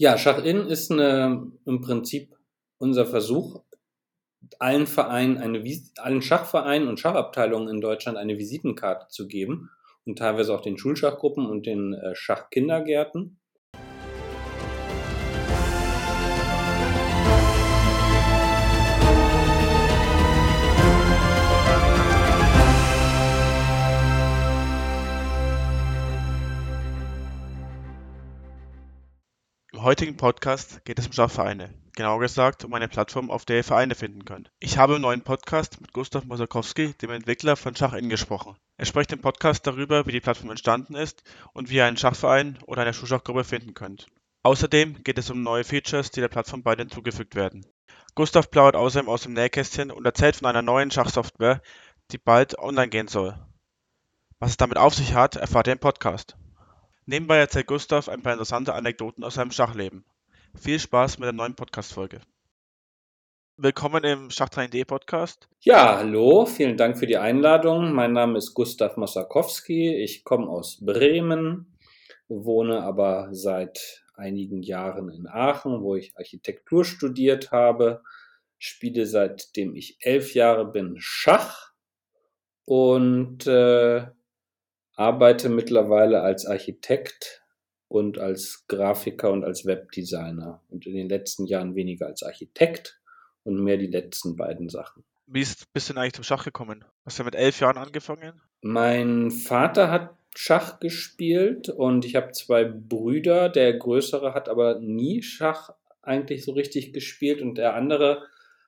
Ja, Schach-In ist eine, im Prinzip unser Versuch, allen Vereinen, eine, allen Schachvereinen und Schachabteilungen in Deutschland eine Visitenkarte zu geben und teilweise auch den Schulschachgruppen und den äh, Schachkindergärten. Heutigen Podcast geht es um Schachvereine, genauer gesagt um eine Plattform, auf der ihr Vereine finden könnt. Ich habe im neuen Podcast mit Gustav Mosakowski, dem Entwickler von Schach-In, gesprochen. Er spricht im Podcast darüber, wie die Plattform entstanden ist und wie ihr einen Schachverein oder eine Schulschachgruppe finden könnt. Außerdem geht es um neue Features, die der Plattform bald hinzugefügt werden. Gustav plaudert außerdem aus dem Nähkästchen und erzählt von einer neuen Schachsoftware, die bald online gehen soll. Was es damit auf sich hat, erfahrt ihr im Podcast. Nebenbei erzählt Gustav ein paar interessante Anekdoten aus seinem Schachleben. Viel Spaß mit der neuen Podcast-Folge. Willkommen im Schachtraining.de Podcast. Ja, hallo, vielen Dank für die Einladung. Mein Name ist Gustav Mosakowski. Ich komme aus Bremen, wohne aber seit einigen Jahren in Aachen, wo ich Architektur studiert habe, spiele seitdem ich elf Jahre bin Schach und äh, arbeite mittlerweile als Architekt und als Grafiker und als Webdesigner und in den letzten Jahren weniger als Architekt und mehr die letzten beiden Sachen. Wie ist, bist du denn eigentlich zum Schach gekommen? Hast du mit elf Jahren angefangen? Mein Vater hat Schach gespielt und ich habe zwei Brüder. Der größere hat aber nie Schach eigentlich so richtig gespielt und der andere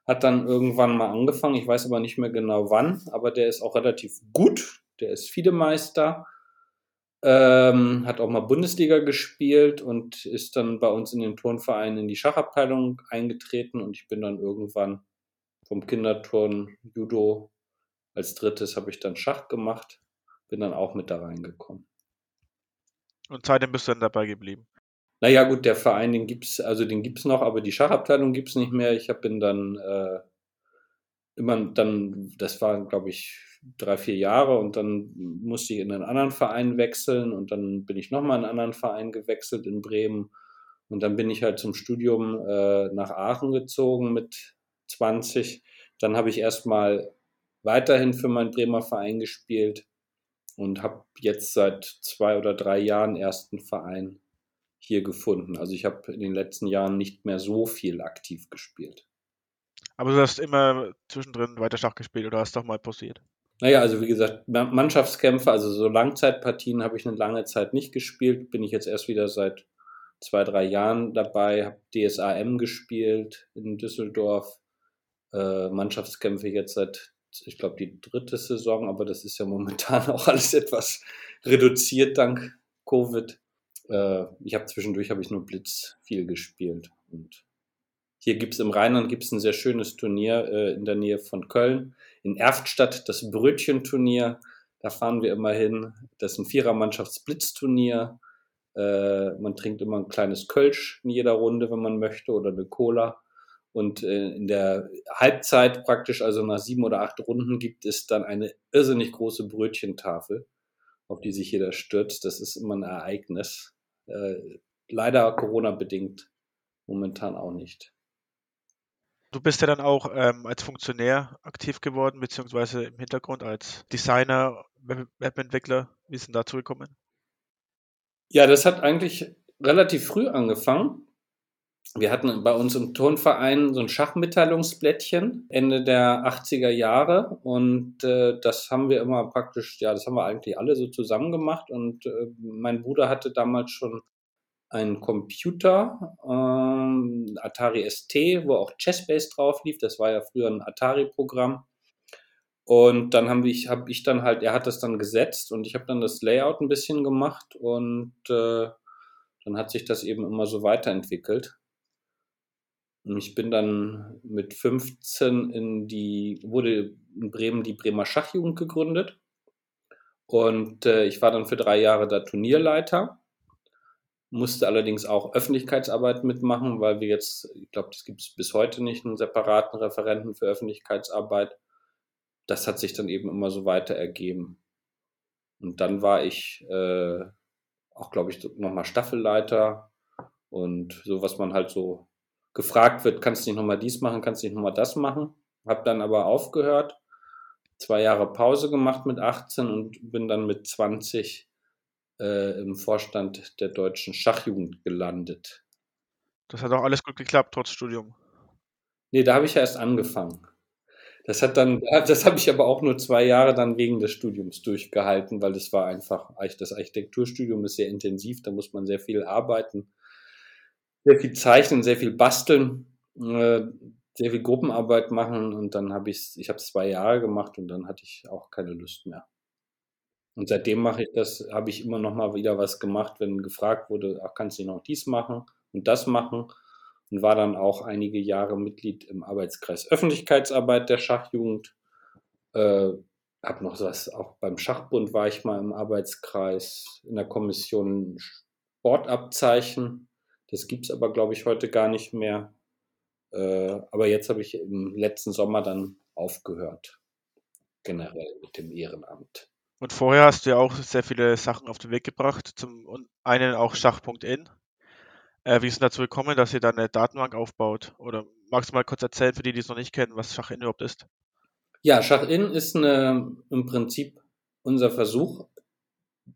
hat dann irgendwann mal angefangen. Ich weiß aber nicht mehr genau wann, aber der ist auch relativ gut der ist Fiedemeister, ähm, hat auch mal Bundesliga gespielt und ist dann bei uns in den Turnverein in die Schachabteilung eingetreten und ich bin dann irgendwann vom Kinderturn Judo als drittes habe ich dann Schach gemacht, bin dann auch mit da reingekommen. Und seitdem bist du dann dabei geblieben? Naja, gut, der Verein, den gibt's, also den gibt's noch, aber die Schachabteilung gibt's nicht mehr. Ich bin dann äh, immer dann, das war, glaube ich, drei, vier Jahre und dann musste ich in einen anderen Verein wechseln und dann bin ich nochmal in einen anderen Verein gewechselt in Bremen und dann bin ich halt zum Studium äh, nach Aachen gezogen mit 20. Dann habe ich erstmal weiterhin für meinen Bremer Verein gespielt und habe jetzt seit zwei oder drei Jahren ersten Verein hier gefunden. Also ich habe in den letzten Jahren nicht mehr so viel aktiv gespielt. Aber du hast immer zwischendrin weiter Schach gespielt oder hast doch mal pausiert? Naja, also wie gesagt, Mannschaftskämpfe, also so Langzeitpartien habe ich eine lange Zeit nicht gespielt. Bin ich jetzt erst wieder seit zwei, drei Jahren dabei, habe DSAM gespielt in Düsseldorf. Äh, Mannschaftskämpfe jetzt seit, ich glaube, die dritte Saison, aber das ist ja momentan auch alles etwas reduziert dank Covid. Äh, ich habe zwischendurch habe ich nur Blitz viel gespielt und hier gibt es im Rheinland gibt's ein sehr schönes Turnier äh, in der Nähe von Köln. In Erftstadt das Brötchenturnier. Da fahren wir immer hin. Das ist ein Vierermannschaftsblitzturnier. Äh, man trinkt immer ein kleines Kölsch in jeder Runde, wenn man möchte, oder eine Cola. Und äh, in der Halbzeit praktisch, also nach sieben oder acht Runden, gibt es dann eine irrsinnig große Brötchentafel, auf die sich jeder stürzt. Das ist immer ein Ereignis. Äh, leider Corona-bedingt momentan auch nicht. Du bist ja dann auch ähm, als Funktionär aktiv geworden, beziehungsweise im Hintergrund als Designer, Webentwickler. Wie ist denn dazu gekommen? Ja, das hat eigentlich relativ früh angefangen. Wir hatten bei uns im Turnverein so ein Schachmitteilungsblättchen Ende der 80er Jahre und äh, das haben wir immer praktisch, ja, das haben wir eigentlich alle so zusammen gemacht und äh, mein Bruder hatte damals schon ein Computer, ähm, Atari ST, wo auch Chessbase drauf lief. Das war ja früher ein Atari-Programm. Und dann habe ich, hab ich dann halt, er hat das dann gesetzt und ich habe dann das Layout ein bisschen gemacht und äh, dann hat sich das eben immer so weiterentwickelt. Und ich bin dann mit 15 in die, wurde in Bremen die Bremer Schachjugend gegründet. Und äh, ich war dann für drei Jahre da Turnierleiter musste allerdings auch Öffentlichkeitsarbeit mitmachen, weil wir jetzt, ich glaube, das gibt es bis heute nicht, einen separaten Referenten für Öffentlichkeitsarbeit. Das hat sich dann eben immer so weiter ergeben. Und dann war ich äh, auch, glaube ich, nochmal Staffelleiter Und so, was man halt so gefragt wird, kannst du nicht nochmal dies machen, kannst du nicht nochmal das machen. Hab dann aber aufgehört, zwei Jahre Pause gemacht mit 18 und bin dann mit 20 äh, im Vorstand der deutschen Schachjugend gelandet. Das hat auch alles gut geklappt, trotz Studium. Nee, da habe ich ja erst angefangen. Das hat dann, das habe ich aber auch nur zwei Jahre dann wegen des Studiums durchgehalten, weil das war einfach, das Architekturstudium ist sehr intensiv, da muss man sehr viel arbeiten, sehr viel zeichnen, sehr viel basteln, äh, sehr viel Gruppenarbeit machen und dann habe ich, ich habe zwei Jahre gemacht und dann hatte ich auch keine Lust mehr. Und seitdem mache ich das, habe ich immer noch mal wieder was gemacht, wenn gefragt wurde, ach, kannst du noch dies machen und das machen und war dann auch einige Jahre Mitglied im Arbeitskreis Öffentlichkeitsarbeit der Schachjugend. Äh, hab noch was, auch beim Schachbund war ich mal im Arbeitskreis in der Kommission Sportabzeichen. Das gibt's aber, glaube ich, heute gar nicht mehr. Äh, aber jetzt habe ich im letzten Sommer dann aufgehört, generell mit dem Ehrenamt. Und vorher hast du ja auch sehr viele Sachen auf den Weg gebracht, zum einen auch Schach.in. Äh, wie ist es dazu gekommen, dass ihr da eine Datenbank aufbaut? Oder magst du mal kurz erzählen, für die, die es noch nicht kennen, was Schachin überhaupt ist? Ja, Schachin ist eine, im Prinzip unser Versuch,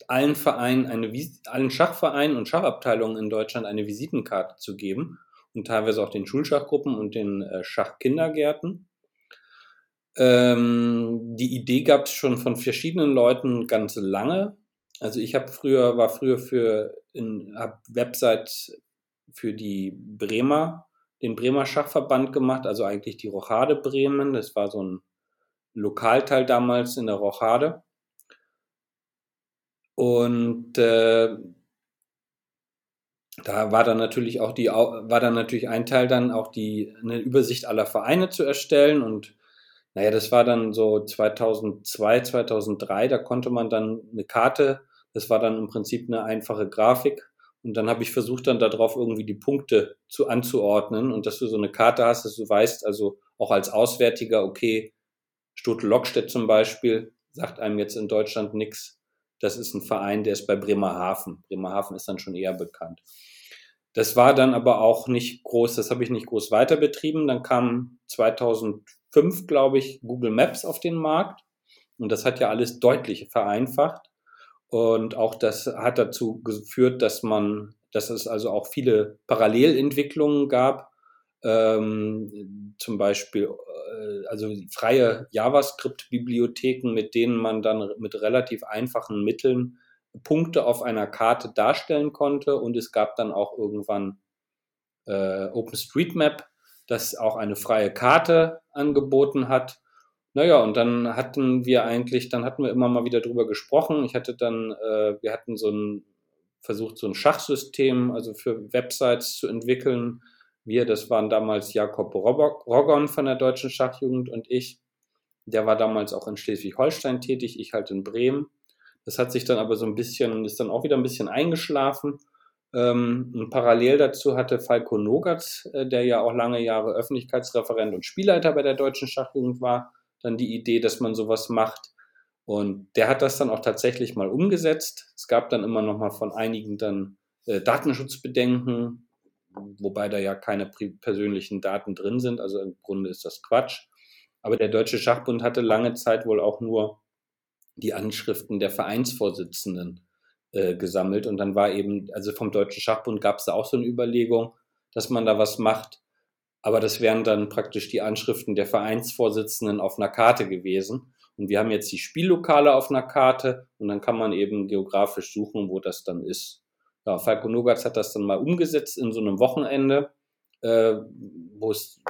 allen Vereinen, eine, allen Schachvereinen und Schachabteilungen in Deutschland eine Visitenkarte zu geben und teilweise auch den Schulschachgruppen und den äh, Schachkindergärten. Ähm, die Idee gab es schon von verschiedenen Leuten ganz lange. Also ich habe früher war früher für in hab Websites für die Bremer, den Bremer Schachverband gemacht, also eigentlich die Rochade Bremen. Das war so ein Lokalteil damals in der Rochade. Und äh, da war dann natürlich auch die, war dann natürlich ein Teil dann auch die, eine Übersicht aller Vereine zu erstellen und naja, das war dann so 2002, 2003, da konnte man dann eine Karte, das war dann im Prinzip eine einfache Grafik, und dann habe ich versucht, dann darauf irgendwie die Punkte zu anzuordnen und dass du so eine Karte hast, dass du weißt, also auch als Auswärtiger, okay, Stotel-Lockstedt zum Beispiel sagt einem jetzt in Deutschland nichts. Das ist ein Verein, der ist bei Bremerhaven. Bremerhaven ist dann schon eher bekannt. Das war dann aber auch nicht groß, das habe ich nicht groß weiter betrieben. Dann kam 2005, glaube ich, Google Maps auf den Markt. Und das hat ja alles deutlich vereinfacht. Und auch das hat dazu geführt, dass man, dass es also auch viele Parallelentwicklungen gab. Ähm, zum Beispiel äh, also freie JavaScript-Bibliotheken, mit denen man dann mit relativ einfachen Mitteln Punkte auf einer Karte darstellen konnte. Und es gab dann auch irgendwann äh, OpenStreetMap, das auch eine freie Karte angeboten hat. Naja, und dann hatten wir eigentlich, dann hatten wir immer mal wieder drüber gesprochen. Ich hatte dann, äh, wir hatten so ein, versucht, so ein Schachsystem, also für Websites zu entwickeln. Wir, das waren damals Jakob Roggon von der Deutschen Schachjugend und ich. Der war damals auch in Schleswig-Holstein tätig, ich halt in Bremen. Das hat sich dann aber so ein bisschen, ist dann auch wieder ein bisschen eingeschlafen. Ähm, parallel dazu hatte Falco Nogatz, äh, der ja auch lange Jahre Öffentlichkeitsreferent und Spielleiter bei der Deutschen Schachjugend war, dann die Idee, dass man sowas macht. Und der hat das dann auch tatsächlich mal umgesetzt. Es gab dann immer noch mal von einigen dann äh, Datenschutzbedenken, wobei da ja keine persönlichen Daten drin sind. Also im Grunde ist das Quatsch. Aber der Deutsche Schachbund hatte lange Zeit wohl auch nur die Anschriften der Vereinsvorsitzenden äh, gesammelt. Und dann war eben, also vom Deutschen Schachbund gab es da auch so eine Überlegung, dass man da was macht. Aber das wären dann praktisch die Anschriften der Vereinsvorsitzenden auf einer Karte gewesen. Und wir haben jetzt die Spiellokale auf einer Karte und dann kann man eben geografisch suchen, wo das dann ist. Ja, Falco Nogatz hat das dann mal umgesetzt in so einem Wochenende, äh, wo es,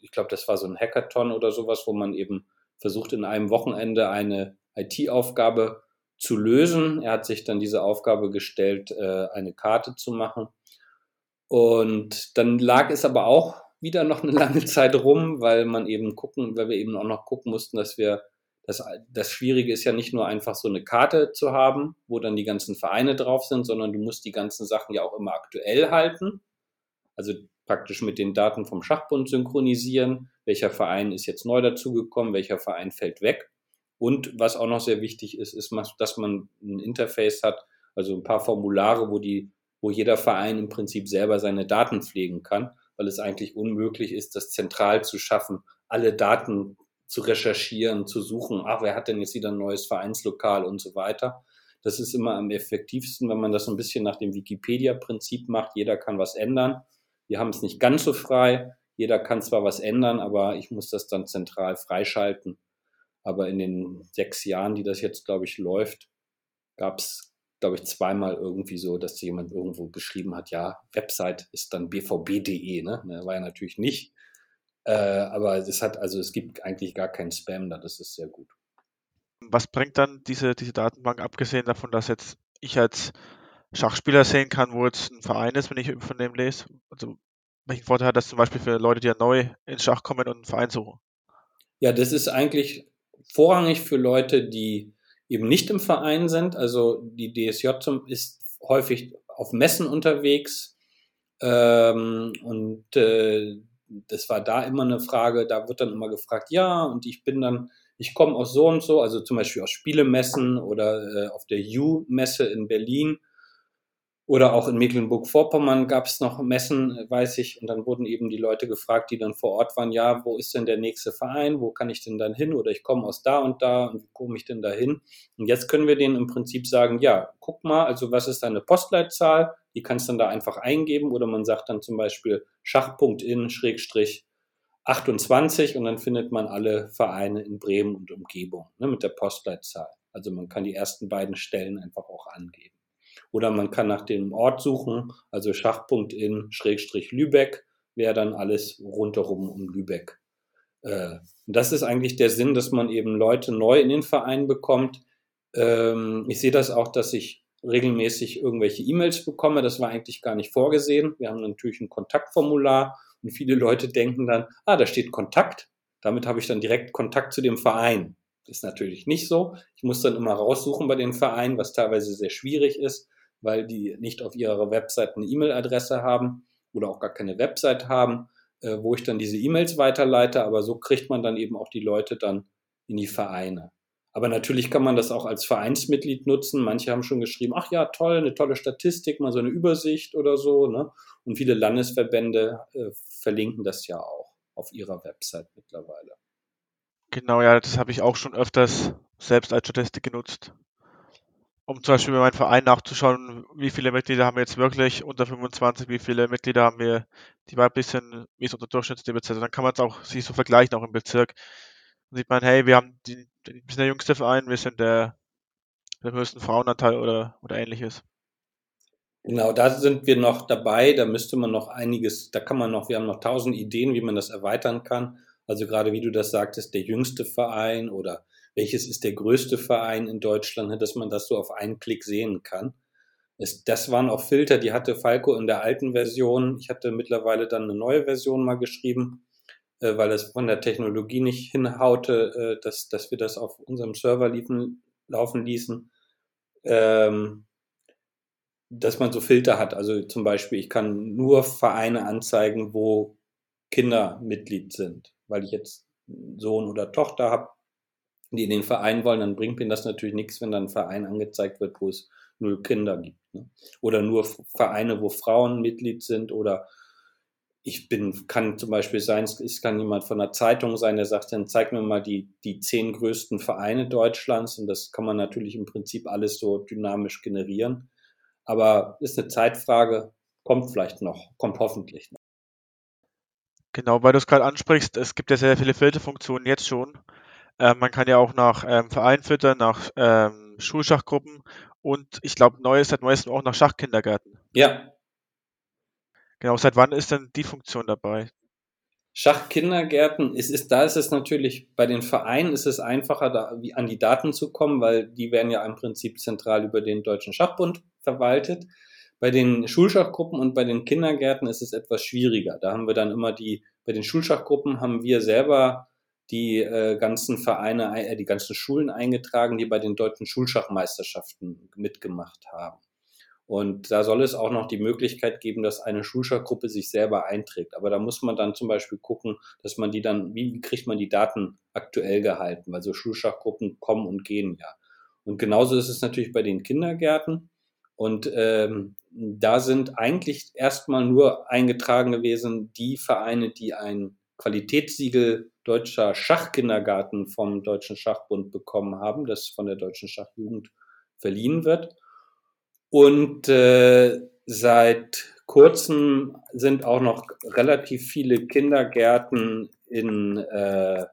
ich glaube, das war so ein Hackathon oder sowas, wo man eben versucht, in einem Wochenende eine IT-Aufgabe zu lösen. Er hat sich dann diese Aufgabe gestellt, äh, eine Karte zu machen. Und dann lag es aber auch wieder noch eine lange Zeit rum, weil man eben gucken, weil wir eben auch noch gucken mussten, dass wir das, das Schwierige ist ja nicht nur einfach so eine Karte zu haben, wo dann die ganzen Vereine drauf sind, sondern du musst die ganzen Sachen ja auch immer aktuell halten. Also praktisch mit den Daten vom Schachbund synchronisieren. Welcher Verein ist jetzt neu dazugekommen? Welcher Verein fällt weg? Und was auch noch sehr wichtig ist, ist, dass man ein Interface hat, also ein paar Formulare, wo die wo jeder Verein im Prinzip selber seine Daten pflegen kann, weil es eigentlich unmöglich ist, das zentral zu schaffen, alle Daten zu recherchieren, zu suchen, ach, wer hat denn jetzt wieder ein neues Vereinslokal und so weiter. Das ist immer am effektivsten, wenn man das ein bisschen nach dem Wikipedia-Prinzip macht. Jeder kann was ändern. Wir haben es nicht ganz so frei. Jeder kann zwar was ändern, aber ich muss das dann zentral freischalten. Aber in den sechs Jahren, die das jetzt, glaube ich, läuft, gab es, glaube ich, zweimal irgendwie so, dass jemand irgendwo geschrieben hat, ja, Website ist dann bvb.de, ne? ne? War ja natürlich nicht. Äh, aber es hat, also es gibt eigentlich gar keinen Spam da, das ist sehr gut. Was bringt dann diese, diese Datenbank, abgesehen davon, dass jetzt ich als Schachspieler sehen kann, wo jetzt ein Verein ist, wenn ich von dem lese? Also welchen Vorteil hat das zum Beispiel für Leute, die ja neu ins Schach kommen und einen Verein suchen? Ja, das ist eigentlich vorrangig für Leute, die eben nicht im Verein sind. Also die DSJ ist häufig auf Messen unterwegs ähm, und äh, das war da immer eine Frage, da wird dann immer gefragt, ja, und ich bin dann ich komme aus so und so, also zum Beispiel aus Spielemessen oder äh, auf der U-Messe in Berlin oder auch in Mecklenburg-Vorpommern gab es noch Messen, weiß ich, und dann wurden eben die Leute gefragt, die dann vor Ort waren, ja, wo ist denn der nächste Verein, wo kann ich denn dann hin oder ich komme aus da und da und wie komme ich denn da hin? Und jetzt können wir denen im Prinzip sagen, ja, guck mal, also was ist deine Postleitzahl? Die kannst du dann da einfach eingeben oder man sagt dann zum Beispiel Schach.in Schrägstrich 28 und dann findet man alle Vereine in Bremen und Umgebung ne, mit der Postleitzahl. Also man kann die ersten beiden Stellen einfach auch angeben. Oder man kann nach dem Ort suchen, also Schachpunkt in Schrägstrich Lübeck wäre dann alles rundherum um Lübeck. Äh, das ist eigentlich der Sinn, dass man eben Leute neu in den Verein bekommt. Ähm, ich sehe das auch, dass ich regelmäßig irgendwelche E-Mails bekomme. Das war eigentlich gar nicht vorgesehen. Wir haben natürlich ein Kontaktformular und viele Leute denken dann, ah, da steht Kontakt. Damit habe ich dann direkt Kontakt zu dem Verein. Das ist natürlich nicht so. Ich muss dann immer raussuchen bei den Vereinen, was teilweise sehr schwierig ist, weil die nicht auf ihrer Website eine E-Mail-Adresse haben oder auch gar keine Website haben, äh, wo ich dann diese E-Mails weiterleite. Aber so kriegt man dann eben auch die Leute dann in die Vereine. Aber natürlich kann man das auch als Vereinsmitglied nutzen. Manche haben schon geschrieben, ach ja, toll, eine tolle Statistik, mal so eine Übersicht oder so. Ne? Und viele Landesverbände äh, verlinken das ja auch auf ihrer Website mittlerweile. Genau, ja, das habe ich auch schon öfters selbst als Statistik genutzt. Um zum Beispiel bei meinem Verein nachzuschauen, wie viele Mitglieder haben wir jetzt wirklich unter 25, wie viele Mitglieder haben wir, die war ein bisschen, wie es unter Durchschnittsniveau ist. Dann kann man es auch sich so vergleichen, auch im Bezirk. Dann sieht man, hey, wir haben die, wir sind der jüngste Verein, wir sind der, der höchsten Frauenanteil oder, oder ähnliches. Genau, da sind wir noch dabei. Da müsste man noch einiges, da kann man noch, wir haben noch tausend Ideen, wie man das erweitern kann. Also gerade wie du das sagtest, der jüngste Verein oder welches ist der größte Verein in Deutschland, dass man das so auf einen Klick sehen kann. Es, das waren auch Filter, die hatte Falco in der alten Version. Ich hatte mittlerweile dann eine neue Version mal geschrieben äh, weil es von der Technologie nicht hinhaute, äh, dass, dass wir das auf unserem Server liefen, laufen ließen, ähm, dass man so Filter hat. Also zum Beispiel, ich kann nur Vereine anzeigen, wo Kinder Mitglied sind, weil ich jetzt Sohn oder Tochter habe, die in den Verein wollen, dann bringt mir das natürlich nichts, wenn dann ein Verein angezeigt wird, wo es null Kinder gibt. Ne? Oder nur Vereine, wo Frauen Mitglied sind oder ich bin, kann zum Beispiel sein, es kann jemand von der Zeitung sein, der sagt, dann zeig mir mal die, die zehn größten Vereine Deutschlands und das kann man natürlich im Prinzip alles so dynamisch generieren. Aber ist eine Zeitfrage, kommt vielleicht noch, kommt hoffentlich noch. Genau, weil du es gerade ansprichst, es gibt ja sehr viele Filterfunktionen jetzt schon. Ähm, man kann ja auch nach ähm, Verein filtern, nach ähm, Schulschachgruppen und ich glaube, neu seit neuestem auch nach Schachkindergärten. Ja, Genau, seit wann ist denn die Funktion dabei? Schachkindergärten, es ist, da ist es natürlich, bei den Vereinen ist es einfacher, da, an die Daten zu kommen, weil die werden ja im Prinzip zentral über den Deutschen Schachbund verwaltet. Bei den Schulschachgruppen und bei den Kindergärten ist es etwas schwieriger. Da haben wir dann immer die, bei den Schulschachgruppen haben wir selber die äh, ganzen Vereine, äh, die ganzen Schulen eingetragen, die bei den deutschen Schulschachmeisterschaften mitgemacht haben. Und da soll es auch noch die Möglichkeit geben, dass eine Schulschachgruppe sich selber einträgt. Aber da muss man dann zum Beispiel gucken, dass man die dann, wie kriegt man die Daten aktuell gehalten? Weil so Schulschachgruppen kommen und gehen ja. Und genauso ist es natürlich bei den Kindergärten. Und ähm, da sind eigentlich erstmal nur eingetragen gewesen die Vereine, die ein Qualitätssiegel deutscher Schachkindergarten vom Deutschen Schachbund bekommen haben, das von der Deutschen Schachjugend verliehen wird. Und äh, seit kurzem sind auch noch relativ viele Kindergärten in äh,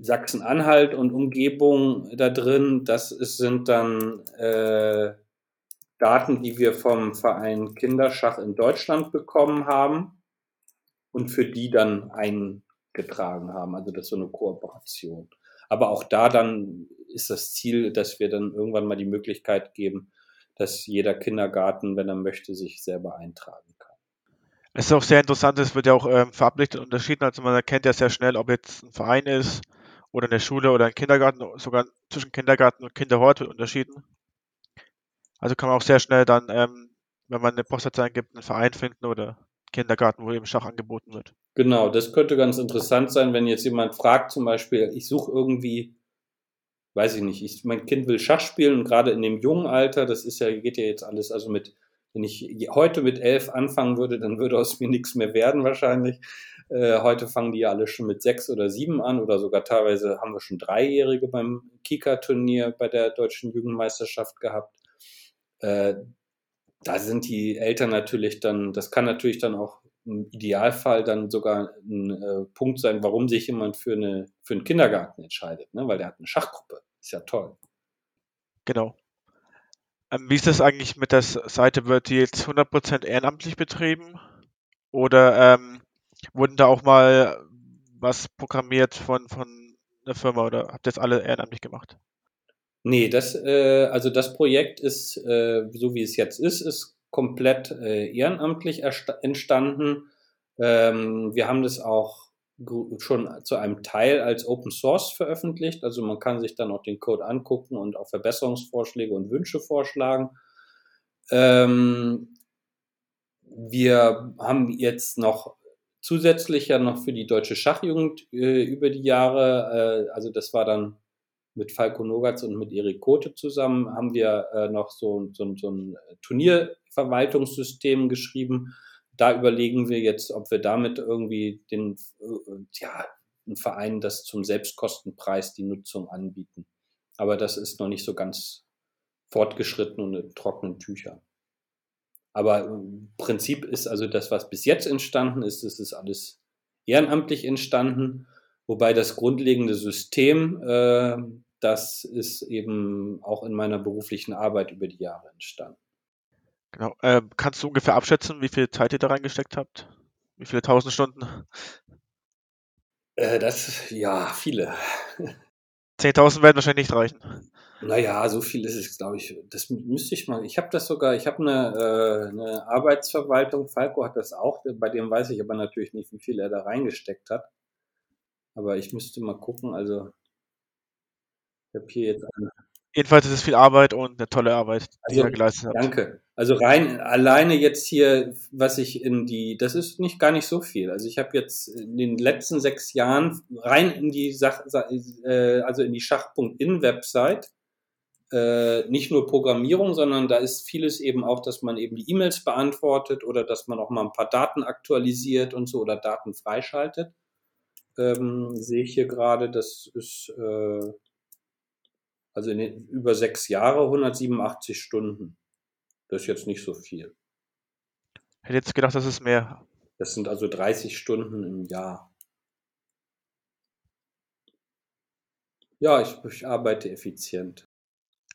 Sachsen-Anhalt und Umgebung da drin. Das ist, sind dann äh, Daten, die wir vom Verein Kinderschach in Deutschland bekommen haben und für die dann eingetragen haben. Also das ist so eine Kooperation. Aber auch da dann ist das Ziel, dass wir dann irgendwann mal die Möglichkeit geben, dass jeder Kindergarten, wenn er möchte, sich selber eintragen kann. Es ist auch sehr interessant, es wird ja auch ähm, farblich unterschieden. Also man erkennt ja sehr schnell, ob jetzt ein Verein ist oder eine Schule oder ein Kindergarten, sogar zwischen Kindergarten und Kinderhort wird unterschieden. Also kann man auch sehr schnell dann, ähm, wenn man eine Postleitzahl eingibt, einen Verein finden oder Kindergarten, wo eben Schach angeboten wird. Genau, das könnte ganz interessant sein, wenn jetzt jemand fragt, zum Beispiel, ich suche irgendwie, weiß ich nicht, ich, mein Kind will Schach spielen und gerade in dem jungen Alter, das ist ja, geht ja jetzt alles, also mit, wenn ich heute mit elf anfangen würde, dann würde aus mir nichts mehr werden wahrscheinlich. Äh, heute fangen die ja alle schon mit sechs oder sieben an oder sogar teilweise haben wir schon Dreijährige beim Kika-Turnier bei der deutschen Jugendmeisterschaft gehabt. Äh, da sind die Eltern natürlich dann, das kann natürlich dann auch im Idealfall dann sogar ein äh, Punkt sein, warum sich jemand für, eine, für einen Kindergarten entscheidet, ne? weil der hat eine Schachgruppe. Ist ja toll. Genau. Ähm, wie ist das eigentlich mit der Seite? Wird die jetzt 100% ehrenamtlich betrieben? Oder ähm, wurden da auch mal was programmiert von, von einer Firma oder habt ihr das alle ehrenamtlich gemacht? Nee, das, äh, also das Projekt ist, äh, so wie es jetzt ist, ist komplett äh, ehrenamtlich entstanden. Ähm, wir haben das auch schon zu einem Teil als Open Source veröffentlicht. Also man kann sich dann auch den Code angucken und auch Verbesserungsvorschläge und Wünsche vorschlagen. Ähm, wir haben jetzt noch zusätzlich ja noch für die deutsche Schachjugend äh, über die Jahre, äh, also das war dann mit Falco Nogatz und mit Erik Kote zusammen haben wir äh, noch so, so, so ein Turnierverwaltungssystem geschrieben. Da überlegen wir jetzt, ob wir damit irgendwie den, äh, ja, Verein das zum Selbstkostenpreis die Nutzung anbieten. Aber das ist noch nicht so ganz fortgeschritten und in trockenen Tüchern. Aber im Prinzip ist also das, was bis jetzt entstanden ist, das ist alles ehrenamtlich entstanden. Wobei das grundlegende System, äh, das ist eben auch in meiner beruflichen Arbeit über die Jahre entstanden. Genau. Äh, kannst du ungefähr abschätzen, wie viel Zeit ihr da reingesteckt habt? Wie viele tausend Stunden? Äh, das, ja, viele. 10.000 werden wahrscheinlich nicht reichen. Naja, so viel ist es, glaube ich. Das müsste ich mal. Ich habe das sogar, ich habe eine, äh, eine Arbeitsverwaltung, Falco hat das auch, bei dem weiß ich aber natürlich nicht, wie viel er da reingesteckt hat. Aber ich müsste mal gucken, also ich habe hier jetzt eine. Jedenfalls ist es viel Arbeit und eine tolle Arbeit, die also, ihr geleistet habt. Danke. Also rein alleine jetzt hier, was ich in die, das ist nicht gar nicht so viel. Also ich habe jetzt in den letzten sechs Jahren rein in die Sach, äh, also in die Schach.in Website äh, nicht nur Programmierung, sondern da ist vieles eben auch, dass man eben die E-Mails beantwortet oder dass man auch mal ein paar Daten aktualisiert und so oder Daten freischaltet ähm, sehe ich hier gerade, das ist äh, also in den, über sechs Jahre 187 Stunden. Das ist jetzt nicht so viel. Hätte jetzt gedacht, das ist mehr. Das sind also 30 Stunden im Jahr. Ja, ich, ich arbeite effizient.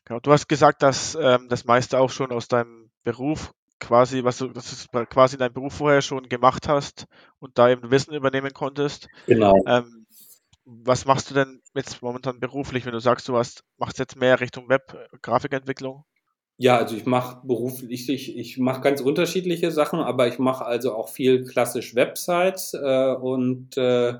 Genau, du hast gesagt, dass ähm, das meiste auch schon aus deinem Beruf quasi, was du, das du quasi dein Beruf vorher schon gemacht hast und da eben Wissen übernehmen konntest. Genau. Ähm, was machst du denn jetzt momentan beruflich, wenn du sagst, du hast, machst jetzt mehr Richtung Web, Grafikentwicklung? Ja, also ich mache beruflich, ich, ich mache ganz unterschiedliche Sachen, aber ich mache also auch viel klassisch Websites äh, und äh,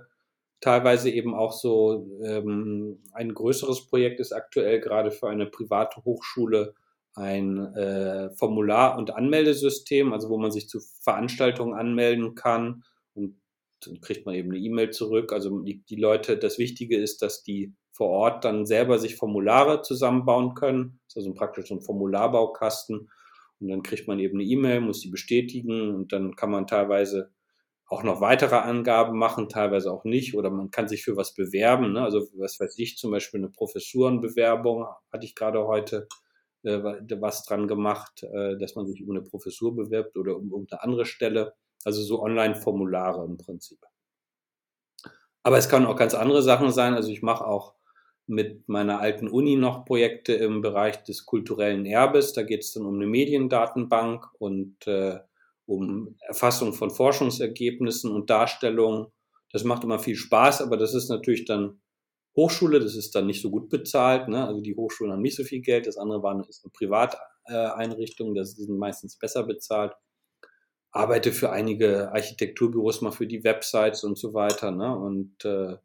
teilweise eben auch so ähm, ein größeres Projekt ist aktuell gerade für eine private Hochschule ein äh, Formular- und Anmeldesystem, also wo man sich zu Veranstaltungen anmelden kann und dann kriegt man eben eine E-Mail zurück. Also die, die Leute, das Wichtige ist, dass die vor Ort dann selber sich Formulare zusammenbauen können. Das ist also praktisch so ein Formularbaukasten. Und dann kriegt man eben eine E-Mail, muss die bestätigen und dann kann man teilweise auch noch weitere Angaben machen, teilweise auch nicht. Oder man kann sich für was bewerben. Ne? Also was weiß ich, zum Beispiel eine Professurenbewerbung hatte ich gerade heute äh, was dran gemacht, äh, dass man sich um eine Professur bewirbt oder um irgendeine andere Stelle. Also so Online-Formulare im Prinzip. Aber es kann auch ganz andere Sachen sein. Also ich mache auch mit meiner alten Uni noch Projekte im Bereich des kulturellen Erbes. Da geht es dann um eine Mediendatenbank und äh, um Erfassung von Forschungsergebnissen und Darstellung. Das macht immer viel Spaß, aber das ist natürlich dann Hochschule, das ist dann nicht so gut bezahlt. Ne? Also die Hochschulen haben nicht so viel Geld, das andere war, ist eine Privateinrichtung, das sind meistens besser bezahlt. Arbeite für einige Architekturbüros mal für die Websites und so weiter. Ne? Und äh,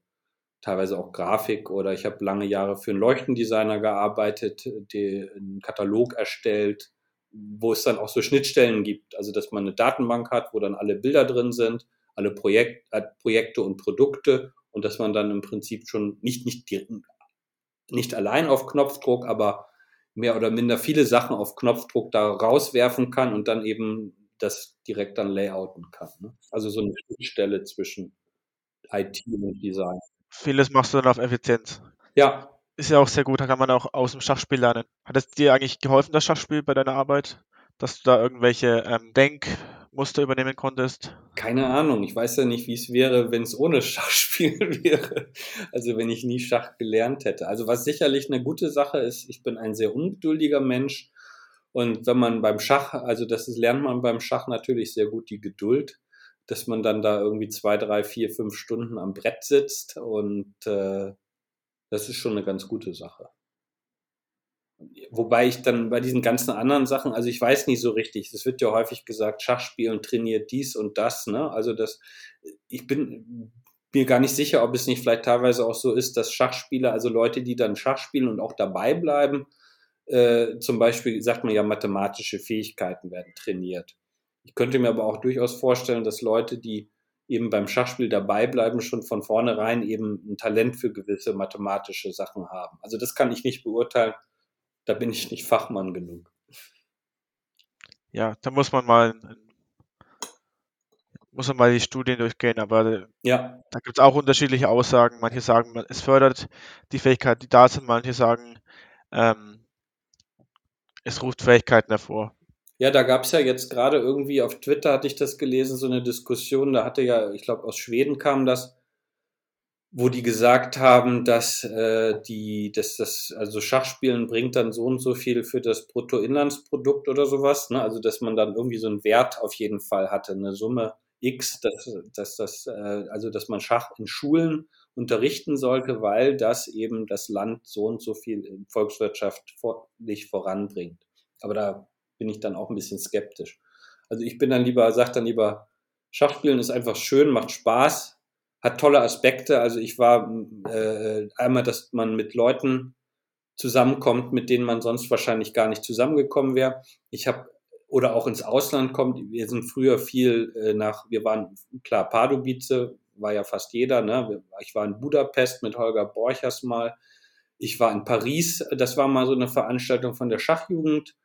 teilweise auch Grafik oder ich habe lange Jahre für einen Leuchtendesigner gearbeitet, einen Katalog erstellt, wo es dann auch so Schnittstellen gibt. Also dass man eine Datenbank hat, wo dann alle Bilder drin sind, alle Projekt, äh, Projekte und Produkte und dass man dann im Prinzip schon nicht, nicht, nicht allein auf Knopfdruck, aber mehr oder minder viele Sachen auf Knopfdruck da rauswerfen kann und dann eben das direkt dann layouten kann. Ne? Also so eine Schnittstelle zwischen IT und Design. Vieles machst du dann auf Effizienz. Ja. Ist ja auch sehr gut, da kann man auch aus dem Schachspiel lernen. Hat es dir eigentlich geholfen, das Schachspiel bei deiner Arbeit? Dass du da irgendwelche ähm, Denkmuster übernehmen konntest? Keine Ahnung. Ich weiß ja nicht, wie es wäre, wenn es ohne Schachspiel wäre. Also wenn ich nie Schach gelernt hätte. Also was sicherlich eine gute Sache ist, ich bin ein sehr ungeduldiger Mensch. Und wenn man beim Schach, also das ist, lernt man beim Schach natürlich sehr gut die Geduld dass man dann da irgendwie zwei, drei, vier, fünf Stunden am Brett sitzt und äh, das ist schon eine ganz gute Sache. Wobei ich dann bei diesen ganzen anderen Sachen, also ich weiß nicht so richtig, es wird ja häufig gesagt, Schachspielen trainiert dies und das, ne? Also das, ich bin mir gar nicht sicher, ob es nicht vielleicht teilweise auch so ist, dass Schachspieler, also Leute, die dann Schach spielen und auch dabei bleiben, äh, zum Beispiel sagt man ja, mathematische Fähigkeiten werden trainiert. Ich könnte mir aber auch durchaus vorstellen, dass Leute, die eben beim Schachspiel dabei bleiben, schon von vornherein eben ein Talent für gewisse mathematische Sachen haben. Also das kann ich nicht beurteilen. Da bin ich nicht Fachmann genug. Ja, da muss man mal muss man mal die Studien durchgehen, aber ja. da gibt es auch unterschiedliche Aussagen. Manche sagen, es fördert die Fähigkeiten, die da sind, manche sagen, ähm, es ruft Fähigkeiten hervor. Ja, da gab es ja jetzt gerade irgendwie auf Twitter, hatte ich das gelesen, so eine Diskussion, da hatte ja, ich glaube, aus Schweden kam das, wo die gesagt haben, dass äh, die, dass das, also Schachspielen bringt dann so und so viel für das Bruttoinlandsprodukt oder sowas, ne? Also dass man dann irgendwie so einen Wert auf jeden Fall hatte, eine Summe X, dass, dass das, äh, also dass man Schach in Schulen unterrichten sollte, weil das eben das Land so und so viel volkswirtschaftlich voranbringt. Aber da bin ich dann auch ein bisschen skeptisch. Also ich bin dann lieber, sag dann lieber, Schachspielen ist einfach schön, macht Spaß, hat tolle Aspekte. Also ich war äh, einmal, dass man mit Leuten zusammenkommt, mit denen man sonst wahrscheinlich gar nicht zusammengekommen wäre. Ich habe oder auch ins Ausland kommt. Wir sind früher viel äh, nach, wir waren klar Pardubice, war ja fast jeder. Ne? Ich war in Budapest mit Holger Borchers mal. Ich war in Paris, das war mal so eine Veranstaltung von der Schachjugend.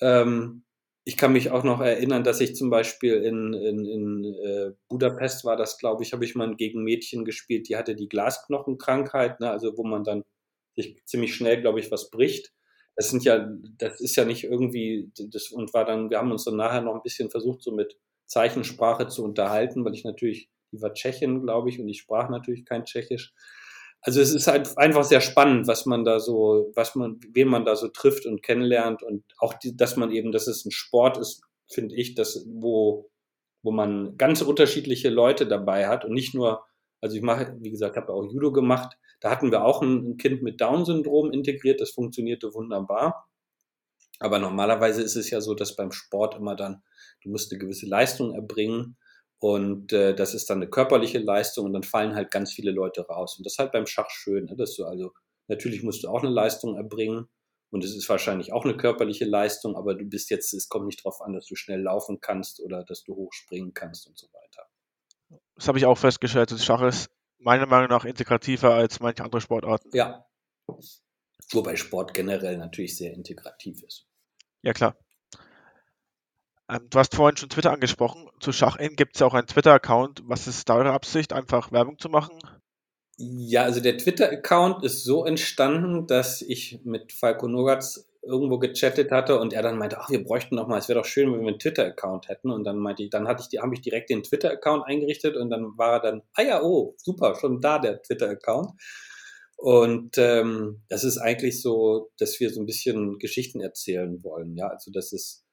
Ähm, ich kann mich auch noch erinnern, dass ich zum Beispiel in, in, in äh, Budapest war das, glaube ich, habe ich mal gegen Mädchen gespielt, die hatte die Glasknochenkrankheit, ne, also wo man dann sich ziemlich schnell, glaube ich, was bricht. Das sind ja, das ist ja nicht irgendwie, das und war dann, wir haben uns dann nachher noch ein bisschen versucht, so mit Zeichensprache zu unterhalten, weil ich natürlich, die war Tschechin, glaube ich, und ich sprach natürlich kein Tschechisch also es ist halt einfach sehr spannend, was man da so, was man, wen man da so trifft und kennenlernt und auch, die, dass man eben, dass es ein Sport ist, finde ich, dass, wo, wo man ganz unterschiedliche Leute dabei hat und nicht nur, also ich mache, wie gesagt, habe auch Judo gemacht. Da hatten wir auch ein, ein Kind mit Down-Syndrom integriert, das funktionierte wunderbar. Aber normalerweise ist es ja so, dass beim Sport immer dann, du musst eine gewisse Leistung erbringen und äh, das ist dann eine körperliche Leistung und dann fallen halt ganz viele Leute raus. Und das ist halt beim Schach schön, ne? dass du also, natürlich musst du auch eine Leistung erbringen und es ist wahrscheinlich auch eine körperliche Leistung, aber du bist jetzt, es kommt nicht darauf an, dass du schnell laufen kannst oder dass du hochspringen kannst und so weiter. Das habe ich auch festgestellt, das Schach ist meiner Meinung nach integrativer als manche andere Sportarten. Ja, Wobei Sport generell natürlich sehr integrativ ist. Ja, klar. Ähm, du hast vorhin schon Twitter angesprochen. Zu Schachin gibt es ja auch einen Twitter-Account. Was ist da eure Absicht, einfach Werbung zu machen? Ja, also der Twitter-Account ist so entstanden, dass ich mit Falco Nogatz irgendwo gechattet hatte und er dann meinte, ach, wir bräuchten noch mal, es wäre doch schön, wenn wir einen Twitter-Account hätten. Und dann meinte ich, dann hatte ich die, habe ich direkt den Twitter-Account eingerichtet und dann war er dann, ah ja, oh, super, schon da der Twitter-Account. Und ähm, das ist eigentlich so, dass wir so ein bisschen Geschichten erzählen wollen. Ja, also das ist,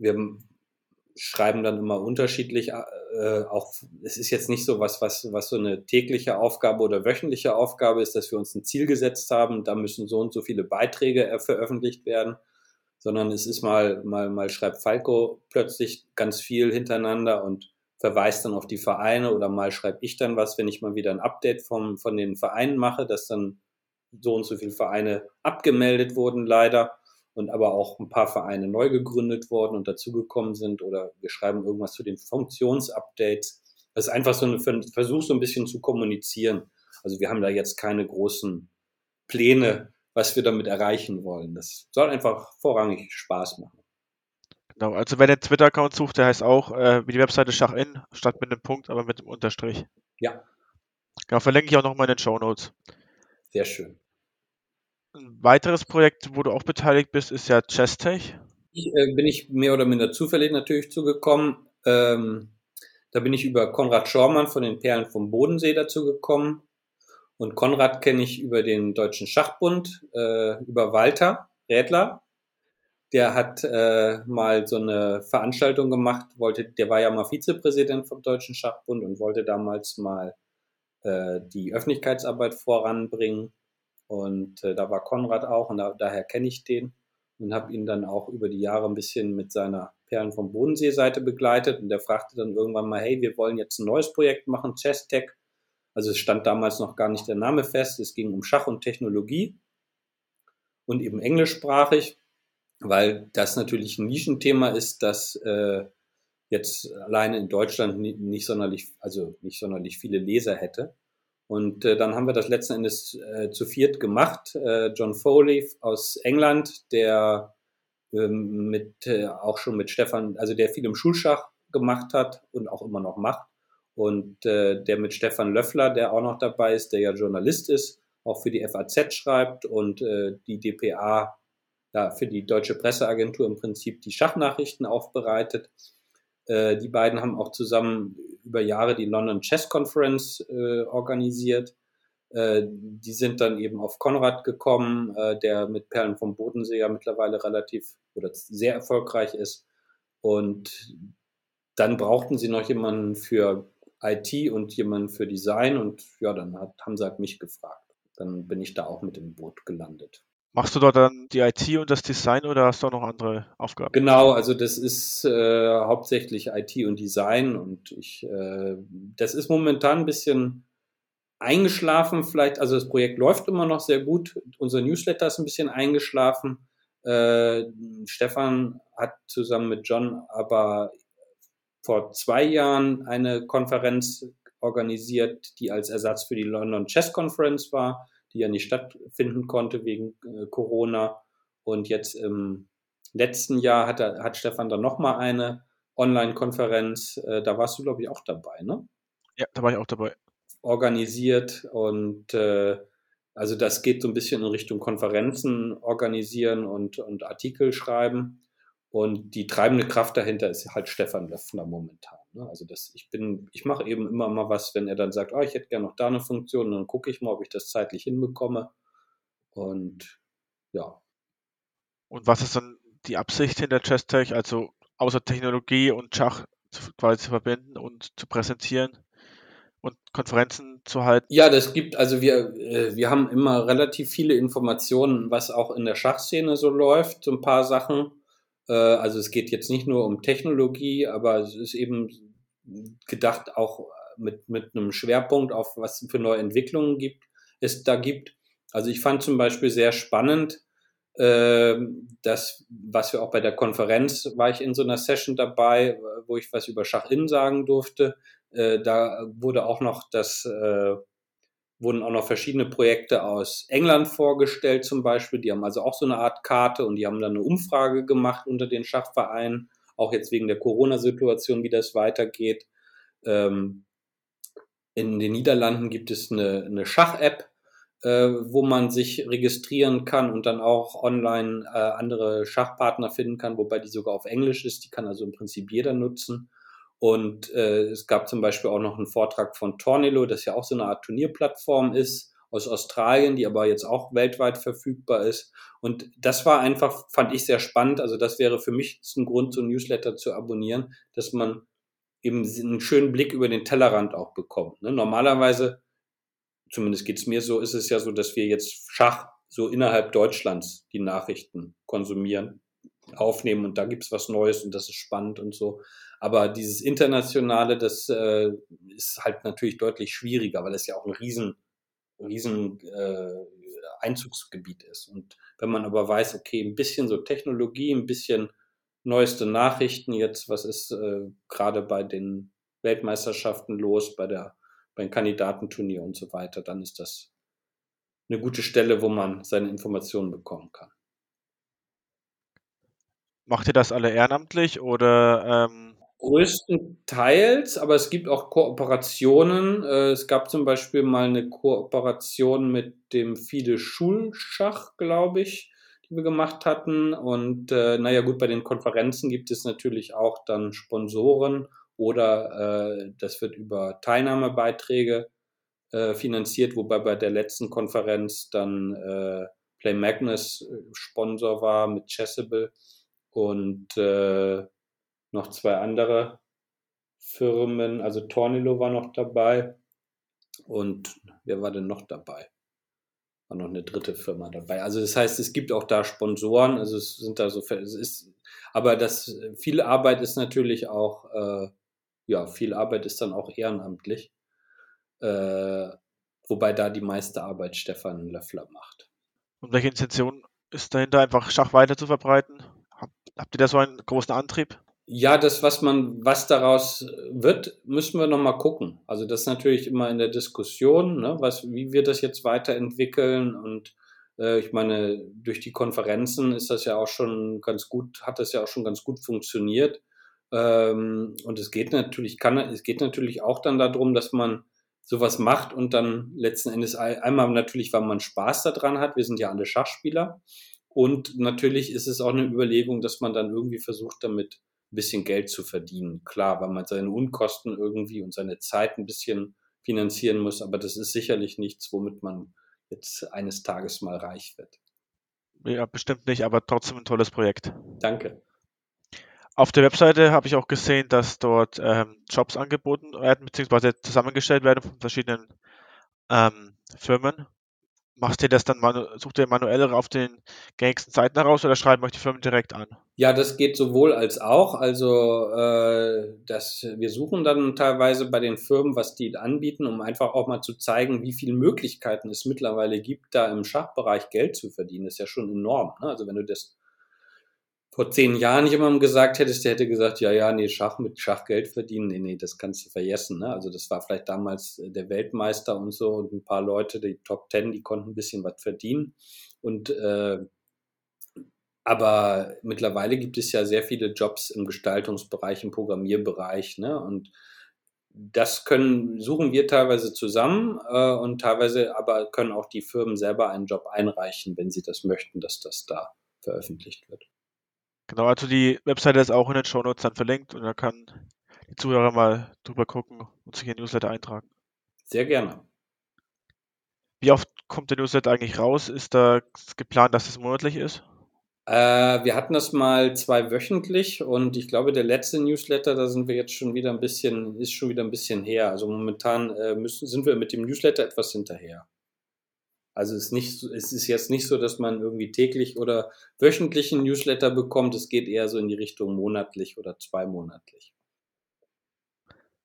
wir schreiben dann immer unterschiedlich. Äh, auch es ist jetzt nicht so was, was, was so eine tägliche Aufgabe oder wöchentliche Aufgabe ist, dass wir uns ein Ziel gesetzt haben, da müssen so und so viele Beiträge äh, veröffentlicht werden, sondern es ist mal, mal, mal schreibt Falco plötzlich ganz viel hintereinander und verweist dann auf die Vereine oder mal schreibe ich dann was, wenn ich mal wieder ein Update vom, von den Vereinen mache, dass dann so und so viele Vereine abgemeldet wurden leider und aber auch ein paar Vereine neu gegründet worden und dazugekommen sind oder wir schreiben irgendwas zu den Funktionsupdates. Das ist einfach so ein Versuch, so ein bisschen zu kommunizieren. Also wir haben da jetzt keine großen Pläne, was wir damit erreichen wollen. Das soll einfach vorrangig Spaß machen. Genau, also wer den Twitter-Account sucht, der heißt auch äh, wie die Webseite Schachin, statt mit einem Punkt, aber mit dem Unterstrich. Ja. Genau, verlinke ich auch nochmal in den Show Notes. Sehr schön. Ein weiteres Projekt, wo du auch beteiligt bist, ist ja Chesstech. Ich, äh, bin ich mehr oder minder zufällig natürlich zugekommen. Ähm, da bin ich über Konrad Schormann von den Perlen vom Bodensee dazu gekommen. Und Konrad kenne ich über den Deutschen Schachbund, äh, über Walter Rädler. Der hat äh, mal so eine Veranstaltung gemacht, wollte, der war ja mal Vizepräsident vom Deutschen Schachbund und wollte damals mal äh, die Öffentlichkeitsarbeit voranbringen. Und äh, da war Konrad auch und da, daher kenne ich den und habe ihn dann auch über die Jahre ein bisschen mit seiner Perlen vom Bodensee-Seite begleitet. Und der fragte dann irgendwann mal, hey, wir wollen jetzt ein neues Projekt machen, Chess-Tech. Also es stand damals noch gar nicht der Name fest. Es ging um Schach und Technologie und eben englischsprachig, weil das natürlich ein Nischenthema ist, das äh, jetzt alleine in Deutschland nicht, nicht sonderlich, also nicht sonderlich viele Leser hätte. Und äh, dann haben wir das letzten Endes äh, zu viert gemacht. Äh, John Foley aus England, der ähm, mit äh, auch schon mit Stefan, also der viel im Schulschach gemacht hat und auch immer noch macht. Und äh, der mit Stefan Löffler, der auch noch dabei ist, der ja Journalist ist, auch für die FAZ schreibt und äh, die DPA ja, für die Deutsche Presseagentur im Prinzip die Schachnachrichten aufbereitet. Äh, die beiden haben auch zusammen über Jahre die London Chess Conference äh, organisiert. Äh, die sind dann eben auf Konrad gekommen, äh, der mit Perlen vom Bodensee ja mittlerweile relativ oder sehr erfolgreich ist. Und dann brauchten sie noch jemanden für IT und jemanden für Design und ja, dann hat, haben sie halt mich gefragt. Dann bin ich da auch mit im Boot gelandet. Machst du dort dann die IT und das Design oder hast du auch noch andere Aufgaben? Genau, also das ist äh, hauptsächlich IT und Design und ich, äh, das ist momentan ein bisschen eingeschlafen vielleicht, also das Projekt läuft immer noch sehr gut, unser Newsletter ist ein bisschen eingeschlafen. Äh, Stefan hat zusammen mit John aber vor zwei Jahren eine Konferenz organisiert, die als Ersatz für die London Chess Conference war die ja nicht stattfinden konnte wegen äh, Corona. Und jetzt im letzten Jahr hat, er, hat Stefan dann nochmal eine Online-Konferenz. Äh, da warst du, glaube ich, auch dabei, ne? Ja, da war ich auch dabei. Organisiert und äh, also das geht so ein bisschen in Richtung Konferenzen organisieren und, und Artikel schreiben. Und die treibende Kraft dahinter ist halt Stefan Löffner momentan. Ne? Also das, ich bin, ich mache eben immer mal was, wenn er dann sagt, oh, ich hätte gerne noch da eine Funktion, dann gucke ich mal, ob ich das zeitlich hinbekomme. Und ja. Und was ist dann die Absicht hinter Chess-Tech, also außer Technologie und Schach quasi zu verbinden und zu präsentieren? und Konferenzen zu halten? Ja, das gibt, also wir, äh, wir haben immer relativ viele Informationen, was auch in der Schachszene so läuft, so ein paar Sachen. Äh, also es geht jetzt nicht nur um Technologie, aber es ist eben gedacht auch mit, mit einem Schwerpunkt auf was für neue Entwicklungen gibt, es da gibt. Also ich fand zum Beispiel sehr spannend, äh, das, was wir auch bei der Konferenz, war ich in so einer Session dabei, wo ich was über Schach-In sagen durfte. Äh, da wurde auch noch das, äh, wurden auch noch verschiedene Projekte aus England vorgestellt zum Beispiel. Die haben also auch so eine Art Karte und die haben dann eine Umfrage gemacht unter den Schachvereinen, auch jetzt wegen der Corona-Situation, wie das weitergeht. Ähm, in den Niederlanden gibt es eine, eine Schach-App, äh, wo man sich registrieren kann und dann auch online äh, andere Schachpartner finden kann, wobei die sogar auf Englisch ist. Die kann also im Prinzip jeder nutzen. Und äh, es gab zum Beispiel auch noch einen Vortrag von Tornillo, das ja auch so eine Art Turnierplattform ist aus Australien, die aber jetzt auch weltweit verfügbar ist. Und das war einfach, fand ich sehr spannend. Also das wäre für mich ein Grund, so ein Newsletter zu abonnieren, dass man eben einen schönen Blick über den Tellerrand auch bekommt. Ne? Normalerweise, zumindest geht's mir so, ist es ja so, dass wir jetzt Schach so innerhalb Deutschlands die Nachrichten konsumieren, aufnehmen und da gibt's was Neues und das ist spannend und so. Aber dieses Internationale, das äh, ist halt natürlich deutlich schwieriger, weil es ja auch ein riesen, riesen äh, Einzugsgebiet ist. Und wenn man aber weiß, okay, ein bisschen so Technologie, ein bisschen neueste Nachrichten jetzt, was ist äh, gerade bei den Weltmeisterschaften los, bei der beim Kandidatenturnier und so weiter, dann ist das eine gute Stelle, wo man seine Informationen bekommen kann. Macht ihr das alle ehrenamtlich oder ähm, Größtenteils, aber es gibt auch Kooperationen. Äh, es gab zum Beispiel mal eine Kooperation mit dem FIDE Schulschach, glaube ich, die wir gemacht hatten. Und äh, naja, gut, bei den Konferenzen gibt es natürlich auch dann Sponsoren oder äh, das wird über Teilnahmebeiträge äh, finanziert, wobei bei der letzten Konferenz dann äh, Play Magnus äh, Sponsor war mit Chessable und äh, noch zwei andere Firmen, also Tornillo war noch dabei und wer war denn noch dabei? War noch eine dritte Firma dabei. Also das heißt, es gibt auch da Sponsoren, also es sind da so, es ist, aber das viel Arbeit ist natürlich auch, äh, ja, viel Arbeit ist dann auch ehrenamtlich, äh, wobei da die meiste Arbeit Stefan Löffler macht. Und welche Intention ist dahinter, einfach Schach weiter zu verbreiten? Habt ihr da so einen großen Antrieb? Ja, das, was man, was daraus wird, müssen wir nochmal gucken. Also das ist natürlich immer in der Diskussion, ne, was, wie wir das jetzt weiterentwickeln. Und äh, ich meine, durch die Konferenzen ist das ja auch schon ganz gut, hat das ja auch schon ganz gut funktioniert. Ähm, und es geht natürlich, kann, es geht natürlich auch dann darum, dass man sowas macht und dann letzten Endes einmal natürlich, weil man Spaß daran hat. Wir sind ja alle Schachspieler. Und natürlich ist es auch eine Überlegung, dass man dann irgendwie versucht, damit ein bisschen Geld zu verdienen. Klar, weil man seine Unkosten irgendwie und seine Zeit ein bisschen finanzieren muss, aber das ist sicherlich nichts, womit man jetzt eines Tages mal reich wird. Ja, bestimmt nicht, aber trotzdem ein tolles Projekt. Danke. Auf der Webseite habe ich auch gesehen, dass dort ähm, Jobs angeboten werden, beziehungsweise zusammengestellt werden von verschiedenen ähm, Firmen. Machst ihr das dann, sucht ihr manuell auf den gängigsten Seiten heraus oder schreiben euch die Firmen direkt an? Ja, das geht sowohl als auch. Also äh, das, wir suchen dann teilweise bei den Firmen, was die anbieten, um einfach auch mal zu zeigen, wie viele Möglichkeiten es mittlerweile gibt, da im Schachbereich Geld zu verdienen. Das ist ja schon enorm. Ne? Also wenn du das vor zehn Jahren jemandem gesagt hättest, der hätte gesagt, ja, ja, nee, Schach mit Schachgeld verdienen, nee, nee, das kannst du vergessen. Ne? Also das war vielleicht damals äh, der Weltmeister und so und ein paar Leute, die Top Ten, die konnten ein bisschen was verdienen. Und äh, aber mittlerweile gibt es ja sehr viele Jobs im Gestaltungsbereich, im Programmierbereich, ne? Und das können, suchen wir teilweise zusammen äh, und teilweise aber können auch die Firmen selber einen Job einreichen, wenn sie das möchten, dass das da veröffentlicht wird. Genau, also die Webseite ist auch in den Show Notes dann verlinkt und da kann die Zuhörer mal drüber gucken und sich in den Newsletter eintragen. Sehr gerne. Wie oft kommt der Newsletter eigentlich raus? Ist da geplant, dass es monatlich ist? Äh, wir hatten das mal zwei wöchentlich und ich glaube, der letzte Newsletter, da sind wir jetzt schon wieder ein bisschen, ist schon wieder ein bisschen her. Also momentan äh, müssen, sind wir mit dem Newsletter etwas hinterher. Also es ist, nicht, es ist jetzt nicht so, dass man irgendwie täglich oder wöchentlich einen Newsletter bekommt. Es geht eher so in die Richtung monatlich oder zweimonatlich.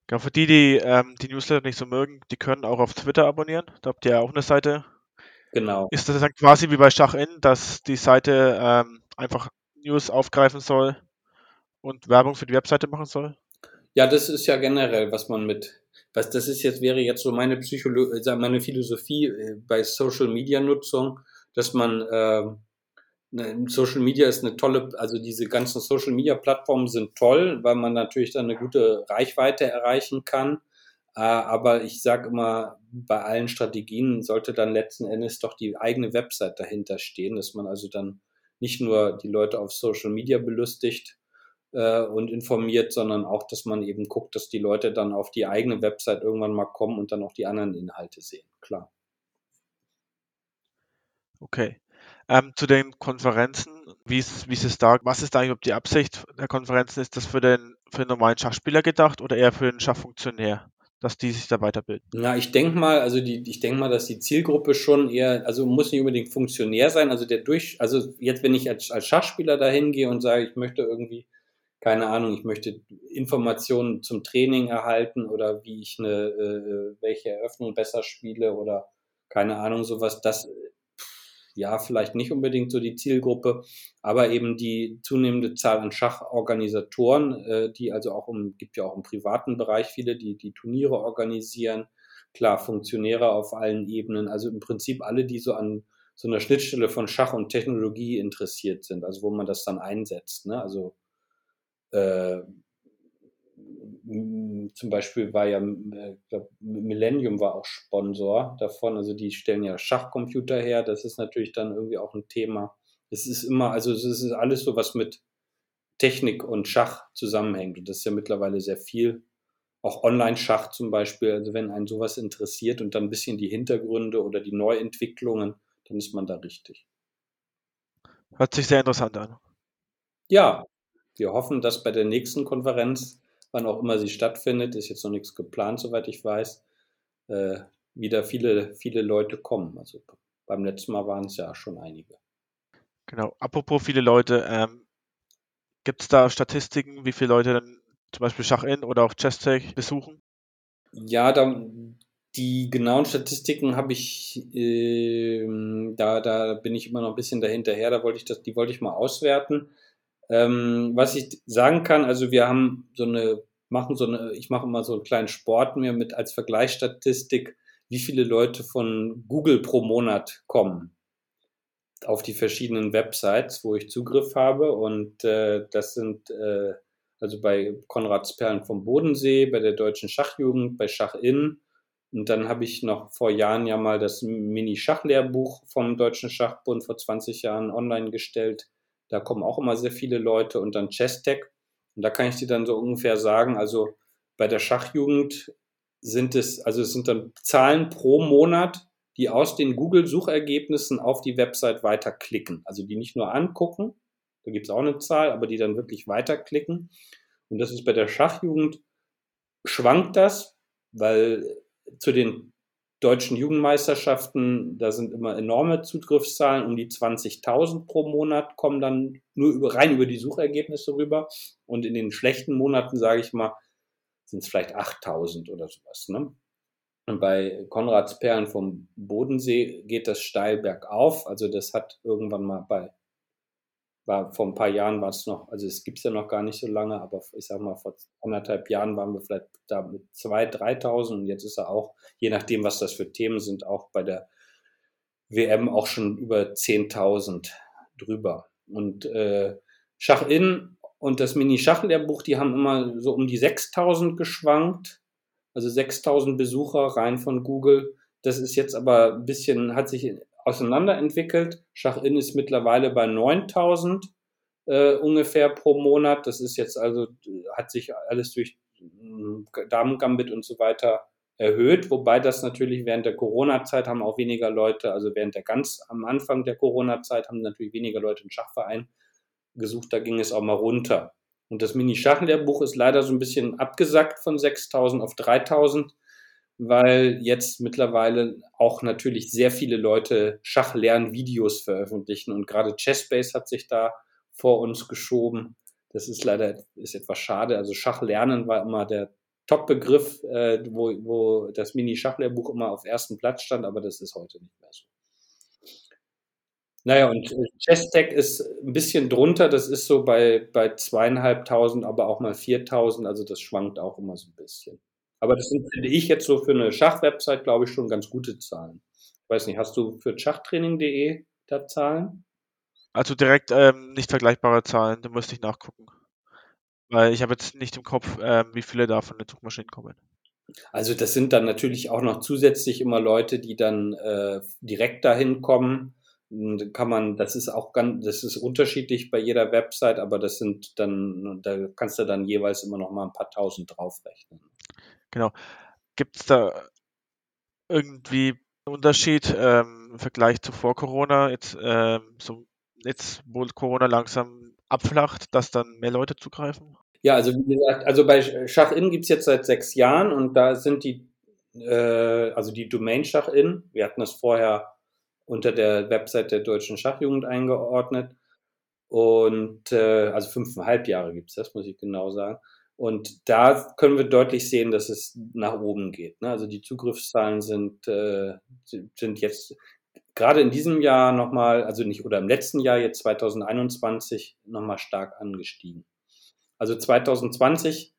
Ja, für die, die ähm, die Newsletter nicht so mögen, die können auch auf Twitter abonnieren. Da habt ihr ja auch eine Seite. Genau. Ist das dann quasi wie bei Schachin, dass die Seite ähm, einfach News aufgreifen soll und Werbung für die Webseite machen soll? Ja, das ist ja generell, was man mit was das ist jetzt, wäre jetzt so meine Psycholo äh, meine Philosophie äh, bei Social Media Nutzung, dass man äh, Social Media ist eine tolle, also diese ganzen Social Media Plattformen sind toll, weil man natürlich dann eine gute Reichweite erreichen kann. Äh, aber ich sage immer, bei allen Strategien sollte dann letzten Endes doch die eigene Website dahinter stehen, dass man also dann nicht nur die Leute auf Social Media belustigt, äh, und informiert, sondern auch, dass man eben guckt, dass die Leute dann auf die eigene Website irgendwann mal kommen und dann auch die anderen Inhalte sehen. Klar. Okay. Ähm, zu den Konferenzen, wie ist, wie ist es da? Was ist da eigentlich die Absicht der Konferenzen? Ist das für den, für den normalen Schachspieler gedacht oder eher für den Schachfunktionär? dass die sich da weiterbilden? Na, ich denke mal, also die, ich denke mal, dass die Zielgruppe schon eher, also muss nicht unbedingt Funktionär sein, also der durch, also jetzt, wenn ich als, als Schachspieler dahin gehe und sage, ich möchte irgendwie keine Ahnung, ich möchte Informationen zum Training erhalten oder wie ich eine, äh, welche Eröffnung besser spiele oder keine Ahnung, sowas, das ja, vielleicht nicht unbedingt so die Zielgruppe, aber eben die zunehmende Zahl an Schachorganisatoren, äh, die also auch im, gibt ja auch im privaten Bereich viele, die die Turniere organisieren, klar, Funktionäre auf allen Ebenen, also im Prinzip alle, die so an so einer Schnittstelle von Schach und Technologie interessiert sind, also wo man das dann einsetzt, ne? also äh, zum Beispiel war ja, äh, glaub, Millennium war auch Sponsor davon, also die stellen ja Schachcomputer her, das ist natürlich dann irgendwie auch ein Thema. Es ist immer, also es ist alles so, was mit Technik und Schach zusammenhängt und das ist ja mittlerweile sehr viel. Auch Online-Schach zum Beispiel, also wenn einen sowas interessiert und dann ein bisschen die Hintergründe oder die Neuentwicklungen, dann ist man da richtig. Hört sich sehr interessant an. Ja, wir hoffen, dass bei der nächsten Konferenz, wann auch immer sie stattfindet, ist jetzt noch nichts geplant, soweit ich weiß, äh, wieder viele, viele Leute kommen. Also beim letzten Mal waren es ja schon einige. Genau. Apropos viele Leute, ähm, gibt es da Statistiken, wie viele Leute dann zum Beispiel Schach-In oder auch Chess-Tech besuchen? Ja, da, die genauen Statistiken habe ich, äh, da, da bin ich immer noch ein bisschen dahinterher, da wollte ich das, die wollte ich mal auswerten. Ähm, was ich sagen kann, also wir haben so eine, machen so eine, ich mache immer so einen kleinen Sport mir mit als Vergleichsstatistik, wie viele Leute von Google pro Monat kommen auf die verschiedenen Websites, wo ich Zugriff habe. Und äh, das sind äh, also bei Konrads Perlen vom Bodensee, bei der Deutschen Schachjugend, bei Schachin. Und dann habe ich noch vor Jahren ja mal das Mini-Schachlehrbuch vom Deutschen Schachbund vor 20 Jahren online gestellt. Da kommen auch immer sehr viele Leute und dann Chestech. Und da kann ich dir dann so ungefähr sagen, also bei der Schachjugend sind es, also es sind dann Zahlen pro Monat, die aus den Google-Suchergebnissen auf die Website weiterklicken. Also die nicht nur angucken, da gibt es auch eine Zahl, aber die dann wirklich weiterklicken. Und das ist bei der Schachjugend, schwankt das, weil zu den deutschen Jugendmeisterschaften, da sind immer enorme Zugriffszahlen, um die 20.000 pro Monat kommen dann nur über, rein über die Suchergebnisse rüber. Und in den schlechten Monaten, sage ich mal, sind es vielleicht 8.000 oder sowas. Ne? Und bei Konrads Perlen vom Bodensee geht das steil bergauf. Also das hat irgendwann mal bei war vor ein paar Jahren war es noch, also es gibt es ja noch gar nicht so lange, aber ich sag mal, vor anderthalb Jahren waren wir vielleicht da mit 2.000, 3.000 und jetzt ist er auch, je nachdem, was das für Themen sind, auch bei der WM auch schon über 10.000 drüber. Und äh, Schach-In und das Mini-Schachlehrbuch, die haben immer so um die 6.000 geschwankt, also 6.000 Besucher rein von Google. Das ist jetzt aber ein bisschen, hat sich auseinanderentwickelt. Schach-In ist mittlerweile bei 9000 äh, ungefähr pro Monat. Das ist jetzt also, hat sich alles durch äh, Damen-Gambit und so weiter erhöht, wobei das natürlich während der Corona-Zeit haben auch weniger Leute, also während der ganz am Anfang der Corona-Zeit haben natürlich weniger Leute einen Schachverein gesucht, da ging es auch mal runter. Und das Mini-Schachlehrbuch ist leider so ein bisschen abgesackt von 6000 auf 3000 weil jetzt mittlerweile auch natürlich sehr viele Leute Schachlernvideos veröffentlichen und gerade Chessbase hat sich da vor uns geschoben. Das ist leider ist etwas schade. Also Schachlernen war immer der Top-Begriff, äh, wo, wo das Mini-Schachlehrbuch immer auf ersten Platz stand, aber das ist heute nicht mehr so. Naja, und äh, Chess-Tech ist ein bisschen drunter, das ist so bei, bei zweieinhalbtausend, aber auch mal viertausend, also das schwankt auch immer so ein bisschen. Aber das sind, finde ich, jetzt so für eine Schachwebsite, glaube ich, schon ganz gute Zahlen. Ich weiß nicht, hast du für schachtraining.de da Zahlen? Also direkt ähm, nicht vergleichbare Zahlen, da müsste ich nachgucken. Weil ich habe jetzt nicht im Kopf, ähm, wie viele da von den Zugmaschinen kommen. Also das sind dann natürlich auch noch zusätzlich immer Leute, die dann äh, direkt dahin kommen. Kann man, das ist auch ganz, das ist unterschiedlich bei jeder Website, aber das sind dann, da kannst du dann jeweils immer noch mal ein paar tausend draufrechnen. Genau. Gibt es da irgendwie einen Unterschied ähm, im Vergleich zu vor Corona? Jetzt, ähm, so, jetzt, wo Corona langsam abflacht, dass dann mehr Leute zugreifen? Ja, also wie gesagt, also bei Schachin gibt es jetzt seit sechs Jahren und da sind die, äh, also die Domain Schachin, wir hatten das vorher unter der Website der Deutschen Schachjugend eingeordnet und äh, also fünfeinhalb Jahre gibt es das, muss ich genau sagen. Und da können wir deutlich sehen, dass es nach oben geht. Ne? Also die Zugriffszahlen sind, äh, sind jetzt gerade in diesem Jahr nochmal, also nicht, oder im letzten Jahr, jetzt 2021, nochmal stark angestiegen. Also 2020,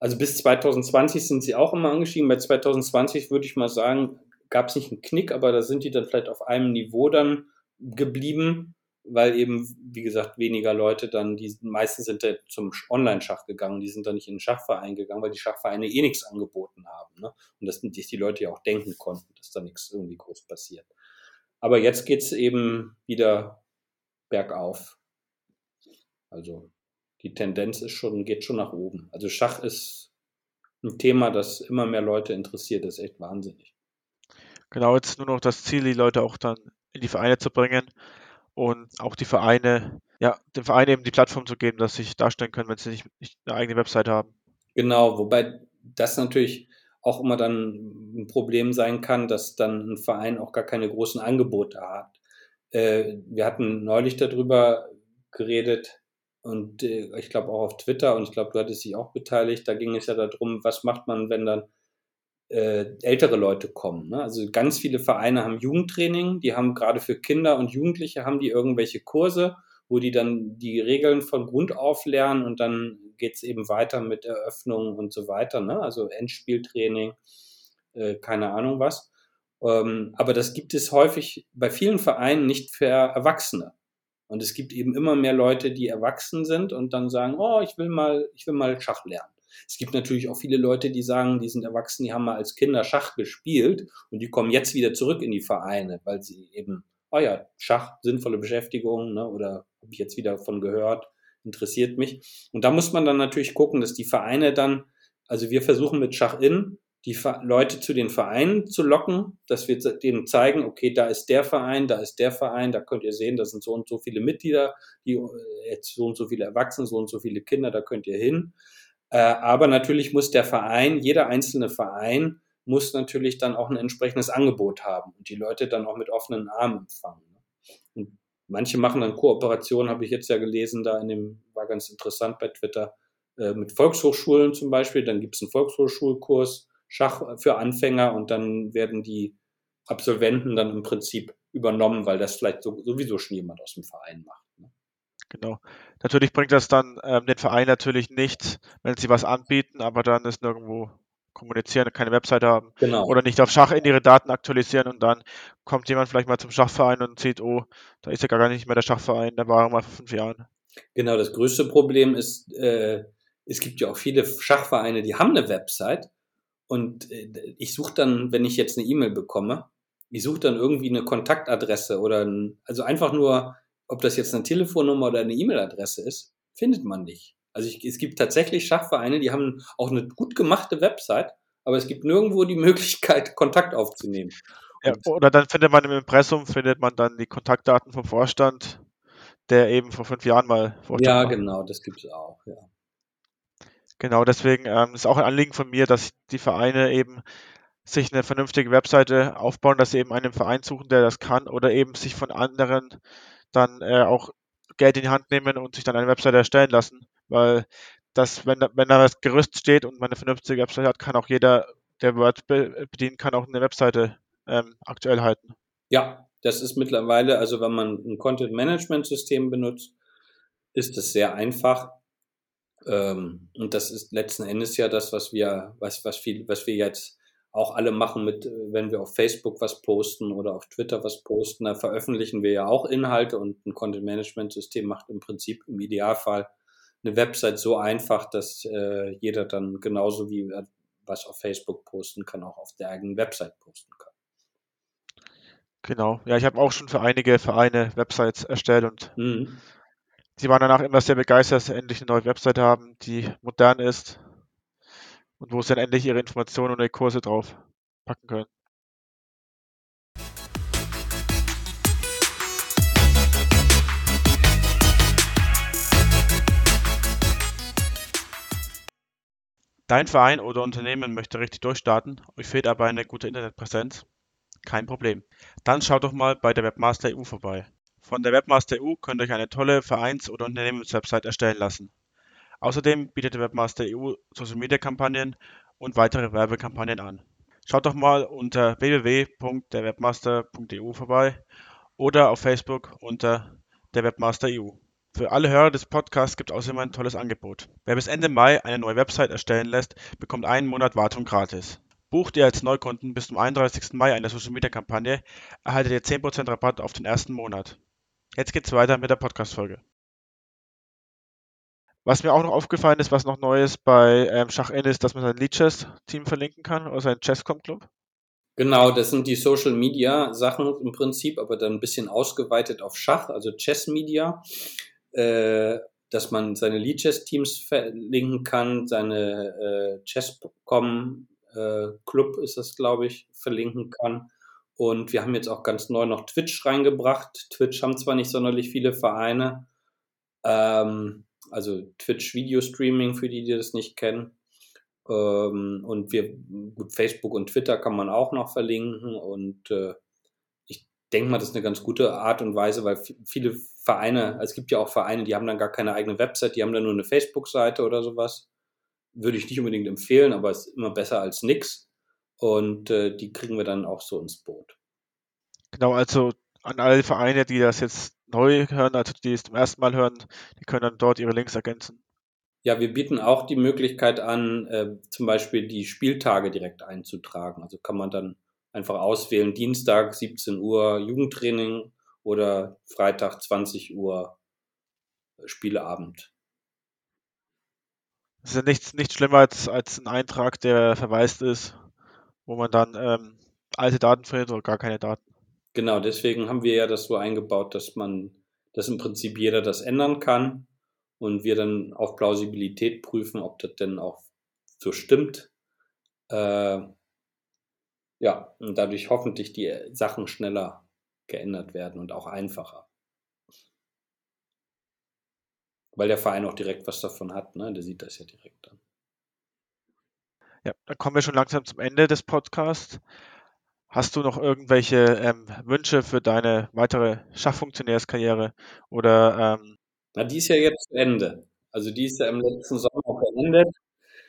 also bis 2020 sind sie auch immer angestiegen. Bei 2020 würde ich mal sagen, gab es nicht einen Knick, aber da sind die dann vielleicht auf einem Niveau dann geblieben weil eben, wie gesagt, weniger Leute dann, die meisten sind ja zum Online-Schach gegangen, die sind dann nicht in den Schachverein gegangen, weil die Schachvereine eh nichts angeboten haben. Ne? Und dass sich die Leute ja auch denken konnten, dass da nichts irgendwie groß passiert. Aber jetzt geht's eben wieder bergauf. Also die Tendenz ist schon, geht schon nach oben. Also Schach ist ein Thema, das immer mehr Leute interessiert, das ist echt wahnsinnig. Genau, jetzt nur noch das Ziel, die Leute auch dann in die Vereine zu bringen und auch die Vereine, ja, den Vereinen eben die Plattform zu geben, dass sie sich darstellen können, wenn sie nicht, nicht eine eigene Website haben. Genau, wobei das natürlich auch immer dann ein Problem sein kann, dass dann ein Verein auch gar keine großen Angebote hat. Äh, wir hatten neulich darüber geredet und äh, ich glaube auch auf Twitter und ich glaube, du hattest dich auch beteiligt. Da ging es ja darum, was macht man, wenn dann äh, ältere Leute kommen. Ne? Also ganz viele Vereine haben Jugendtraining, die haben gerade für Kinder und Jugendliche haben die irgendwelche Kurse, wo die dann die Regeln von Grund auf lernen und dann geht's eben weiter mit Eröffnungen und so weiter. Ne? Also Endspieltraining, äh, keine Ahnung was. Ähm, aber das gibt es häufig bei vielen Vereinen nicht für Erwachsene. Und es gibt eben immer mehr Leute, die erwachsen sind und dann sagen, oh, ich will mal, ich will mal Schach lernen. Es gibt natürlich auch viele Leute, die sagen, die sind erwachsen, die haben mal als Kinder Schach gespielt und die kommen jetzt wieder zurück in die Vereine, weil sie eben, oh ja, Schach, sinnvolle Beschäftigung, ne, oder habe ich jetzt wieder von gehört, interessiert mich. Und da muss man dann natürlich gucken, dass die Vereine dann, also wir versuchen mit Schach in, die Leute zu den Vereinen zu locken, dass wir denen zeigen, okay, da ist der Verein, da ist der Verein, da könnt ihr sehen, da sind so und so viele Mitglieder, die jetzt so und so viele Erwachsene, so und so viele Kinder, da könnt ihr hin. Äh, aber natürlich muss der Verein, jeder einzelne Verein, muss natürlich dann auch ein entsprechendes Angebot haben und die Leute dann auch mit offenen Armen empfangen. Und manche machen dann Kooperationen, habe ich jetzt ja gelesen, da in dem, war ganz interessant bei Twitter, äh, mit Volkshochschulen zum Beispiel. Dann gibt es einen Volkshochschulkurs, Schach für Anfänger und dann werden die Absolventen dann im Prinzip übernommen, weil das vielleicht sowieso schon jemand aus dem Verein macht. Genau. Natürlich bringt das dann ähm, den Verein natürlich nichts, wenn sie was anbieten, aber dann ist nirgendwo kommunizieren, keine Website haben genau. oder nicht auf Schach in ihre Daten aktualisieren und dann kommt jemand vielleicht mal zum Schachverein und sieht, oh, da ist ja gar nicht mehr der Schachverein, der war mal vor fünf Jahren. Genau, das größte Problem ist, äh, es gibt ja auch viele Schachvereine, die haben eine Website und äh, ich suche dann, wenn ich jetzt eine E-Mail bekomme, ich suche dann irgendwie eine Kontaktadresse oder ein, also einfach nur ob das jetzt eine Telefonnummer oder eine E-Mail-Adresse ist, findet man nicht. Also ich, es gibt tatsächlich Schachvereine, die haben auch eine gut gemachte Website, aber es gibt nirgendwo die Möglichkeit, Kontakt aufzunehmen. Ja, oder dann findet man im Impressum, findet man dann die Kontaktdaten vom Vorstand, der eben vor fünf Jahren mal Vorstand Ja, war. genau, das gibt es auch, ja. Genau, deswegen ähm, ist auch ein Anliegen von mir, dass die Vereine eben sich eine vernünftige Webseite aufbauen, dass sie eben einen Verein suchen, der das kann, oder eben sich von anderen dann äh, auch Geld in die Hand nehmen und sich dann eine Webseite erstellen lassen. Weil das, wenn da, wenn da das Gerüst steht und man eine vernünftige Webseite hat, kann auch jeder, der Word bedienen kann, auch eine Webseite ähm, aktuell halten. Ja, das ist mittlerweile, also wenn man ein Content-Management-System benutzt, ist es sehr einfach. Ähm, und das ist letzten Endes ja das, was wir, was, was viel, was wir jetzt auch alle machen mit, wenn wir auf Facebook was posten oder auf Twitter was posten, da veröffentlichen wir ja auch Inhalte und ein Content Management System macht im Prinzip im Idealfall eine Website so einfach, dass äh, jeder dann genauso wie was auf Facebook posten kann, auch auf der eigenen Website posten kann. Genau. Ja, ich habe auch schon für einige Vereine Websites erstellt und mhm. die waren danach immer sehr begeistert, dass sie endlich eine neue Website haben, die modern ist und wo sie dann endlich ihre Informationen und ihre Kurse drauf packen können. Dein Verein oder Unternehmen möchte richtig durchstarten, euch fehlt aber eine gute Internetpräsenz? Kein Problem. Dann schaut doch mal bei der Webmaster EU vorbei. Von der Webmaster EU könnt ihr euch eine tolle Vereins- oder Unternehmenswebsite erstellen lassen. Außerdem bietet Webmaster EU Social Media Kampagnen und weitere Werbekampagnen an. Schaut doch mal unter www.derwebmaster.eu vorbei oder auf Facebook unter der Webmaster EU. Für alle Hörer des Podcasts gibt es außerdem ein tolles Angebot. Wer bis Ende Mai eine neue Website erstellen lässt, bekommt einen Monat Wartung gratis. Bucht ihr als Neukunden bis zum 31. Mai eine Social Media Kampagne, erhaltet ihr 10% Rabatt auf den ersten Monat. Jetzt geht's weiter mit der Podcast-Folge. Was mir auch noch aufgefallen ist, was noch neu ist bei ähm, Schach-N ist, dass man sein Lead-Chess-Team verlinken kann oder sein Chesscom-Club. Genau, das sind die Social Media Sachen im Prinzip, aber dann ein bisschen ausgeweitet auf Schach, also Chess Media, äh, dass man seine Lead Chess Teams verlinken kann, seine äh, Chesscom äh, Club ist das, glaube ich, verlinken kann. Und wir haben jetzt auch ganz neu noch Twitch reingebracht. Twitch haben zwar nicht sonderlich viele Vereine, ähm, also Twitch Video Streaming für die, die das nicht kennen. Ähm, und wir, gut, Facebook und Twitter kann man auch noch verlinken. Und äh, ich denke mal, das ist eine ganz gute Art und Weise, weil viele Vereine, also es gibt ja auch Vereine, die haben dann gar keine eigene Website, die haben dann nur eine Facebook-Seite oder sowas würde ich nicht unbedingt empfehlen, aber ist immer besser als nix. Und äh, die kriegen wir dann auch so ins Boot. Genau, also an alle Vereine, die das jetzt neu hören, also die es zum ersten Mal hören, die können dann dort ihre Links ergänzen. Ja, wir bieten auch die Möglichkeit an, äh, zum Beispiel die Spieltage direkt einzutragen. Also kann man dann einfach auswählen, Dienstag 17 Uhr Jugendtraining oder Freitag 20 Uhr Spieleabend. Das ist ja nichts, nichts schlimmer als, als ein Eintrag, der verwaist ist, wo man dann ähm, alte Daten findet oder gar keine Daten. Genau, deswegen haben wir ja das so eingebaut, dass man, dass im Prinzip jeder das ändern kann und wir dann auf Plausibilität prüfen, ob das denn auch so stimmt. Äh, ja, und dadurch hoffentlich die Sachen schneller geändert werden und auch einfacher weil der Verein auch direkt was davon hat, ne? Der sieht das ja direkt dann. Ja, dann kommen wir schon langsam zum Ende des Podcasts. Hast du noch irgendwelche ähm, Wünsche für deine weitere Schachfunktionärskarriere oder ähm, Na, die ist ja jetzt zu Ende. Also die ist ja im letzten Sommer beendet.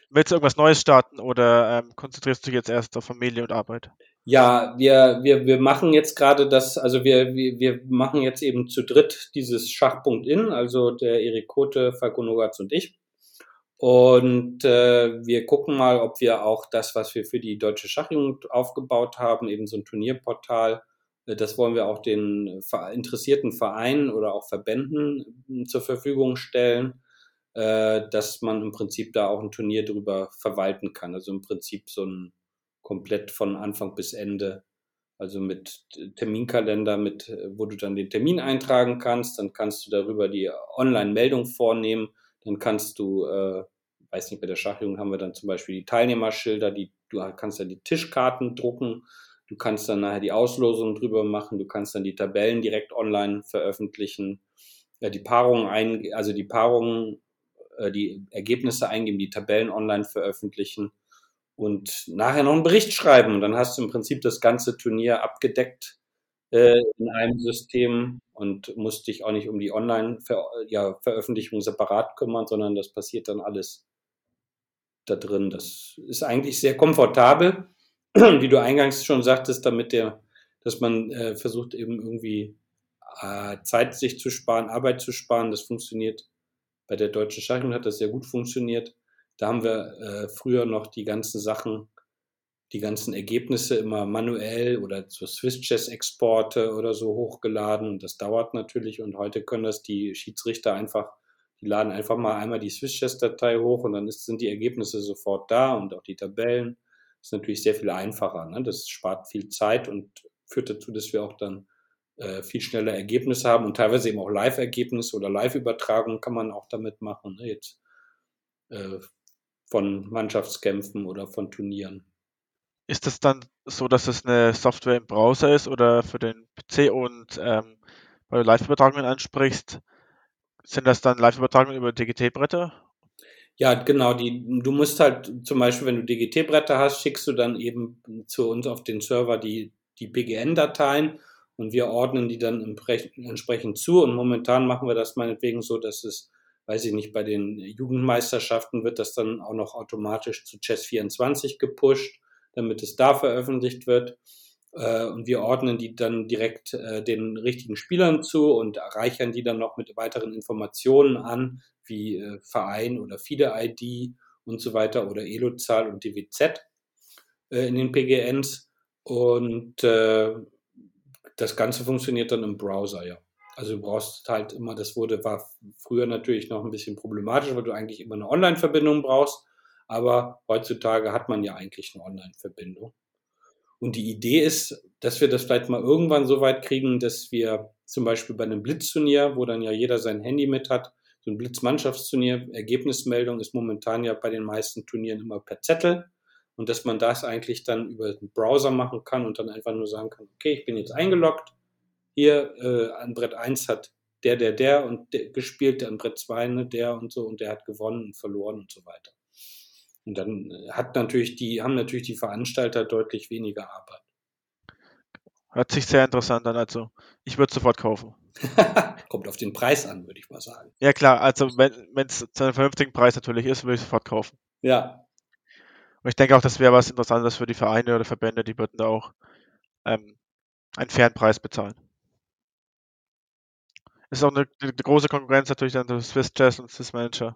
Willst du irgendwas Neues starten oder ähm, konzentrierst du dich jetzt erst auf Familie und Arbeit? Ja, wir, wir, wir machen jetzt gerade das, also wir, wir, wir machen jetzt eben zu dritt dieses Schachpunkt in, also der Erik Kote, Falco Nogatz und ich. Und äh, wir gucken mal, ob wir auch das, was wir für die Deutsche Schachjugend aufgebaut haben, eben so ein Turnierportal, äh, das wollen wir auch den interessierten Vereinen oder auch Verbänden hm, zur Verfügung stellen, äh, dass man im Prinzip da auch ein Turnier drüber verwalten kann. Also im Prinzip so ein komplett von Anfang bis Ende. Also mit Terminkalender, mit, wo du dann den Termin eintragen kannst, dann kannst du darüber die Online-Meldung vornehmen, dann kannst du, äh, weiß nicht, bei der Schachjugend haben wir dann zum Beispiel die Teilnehmerschilder, die, du kannst ja die Tischkarten drucken, du kannst dann nachher die Auslosung drüber machen, du kannst dann die Tabellen direkt online veröffentlichen, ja, die Paarungen ein, also die Paarungen, äh, die Ergebnisse eingeben, die Tabellen online veröffentlichen und nachher noch einen Bericht schreiben. Und dann hast du im Prinzip das ganze Turnier abgedeckt äh, in einem System und musst dich auch nicht um die Online-Veröffentlichung ja, separat kümmern, sondern das passiert dann alles da drin. Das ist eigentlich sehr komfortabel, wie du eingangs schon sagtest, damit der, dass man äh, versucht eben irgendwie äh, Zeit sich zu sparen, Arbeit zu sparen. Das funktioniert bei der Deutschen Schaching hat das sehr gut funktioniert. Da haben wir äh, früher noch die ganzen Sachen, die ganzen Ergebnisse immer manuell oder zur Swiss Chess Exporte oder so hochgeladen. Und das dauert natürlich. Und heute können das die Schiedsrichter einfach, die laden einfach mal einmal die Swiss Chess Datei hoch und dann ist, sind die Ergebnisse sofort da und auch die Tabellen. Das ist natürlich sehr viel einfacher. Ne? Das spart viel Zeit und führt dazu, dass wir auch dann äh, viel schneller Ergebnisse haben und teilweise eben auch Live-Ergebnisse oder Live-Übertragungen kann man auch damit machen. Ne? Jetzt äh, von Mannschaftskämpfen oder von Turnieren. Ist das dann so, dass es eine Software im Browser ist oder für den PC und ähm, weil du Live-Übertragungen ansprichst, sind das dann Live-Übertragungen über DGT-Bretter? Ja, genau. Die, du musst halt zum Beispiel, wenn du DGT-Bretter hast, schickst du dann eben zu uns auf den Server die, die PGN-Dateien und wir ordnen die dann entsprechend zu. Und momentan machen wir das meinetwegen so, dass es weiß ich nicht, bei den Jugendmeisterschaften wird das dann auch noch automatisch zu Chess 24 gepusht, damit es da veröffentlicht wird. Äh, und wir ordnen die dann direkt äh, den richtigen Spielern zu und reichern die dann noch mit weiteren Informationen an, wie äh, Verein oder FIDE-ID und so weiter oder Elo-Zahl und DWZ in den PGNs. Und das Ganze funktioniert dann im Browser, ja. Also du brauchst halt immer, das wurde, war früher natürlich noch ein bisschen problematisch, weil du eigentlich immer eine Online-Verbindung brauchst. Aber heutzutage hat man ja eigentlich eine Online-Verbindung. Und die Idee ist, dass wir das vielleicht mal irgendwann so weit kriegen, dass wir zum Beispiel bei einem Blitzturnier, wo dann ja jeder sein Handy mit hat, so ein Blitzmannschaftsturnier, Ergebnismeldung ist momentan ja bei den meisten Turnieren immer per Zettel. Und dass man das eigentlich dann über den Browser machen kann und dann einfach nur sagen kann, okay, ich bin jetzt eingeloggt, hier äh, an Brett 1 hat der, der, der und der gespielt, an Brett 2 ne, der und so und der hat gewonnen und verloren und so weiter. Und dann äh, hat natürlich die, haben natürlich die Veranstalter deutlich weniger Arbeit. Hört sich sehr interessant an, also ich würde sofort kaufen. Kommt auf den Preis an, würde ich mal sagen. Ja klar, also wenn es zu einem vernünftigen Preis natürlich ist, würde ich sofort kaufen. Ja. Und ich denke auch, das wäre was Interessantes für die Vereine oder Verbände, die würden da auch ähm, einen fairen Preis bezahlen ist auch eine, eine, große Konkurrenz natürlich dann zu Swiss Chess und Swiss Manager.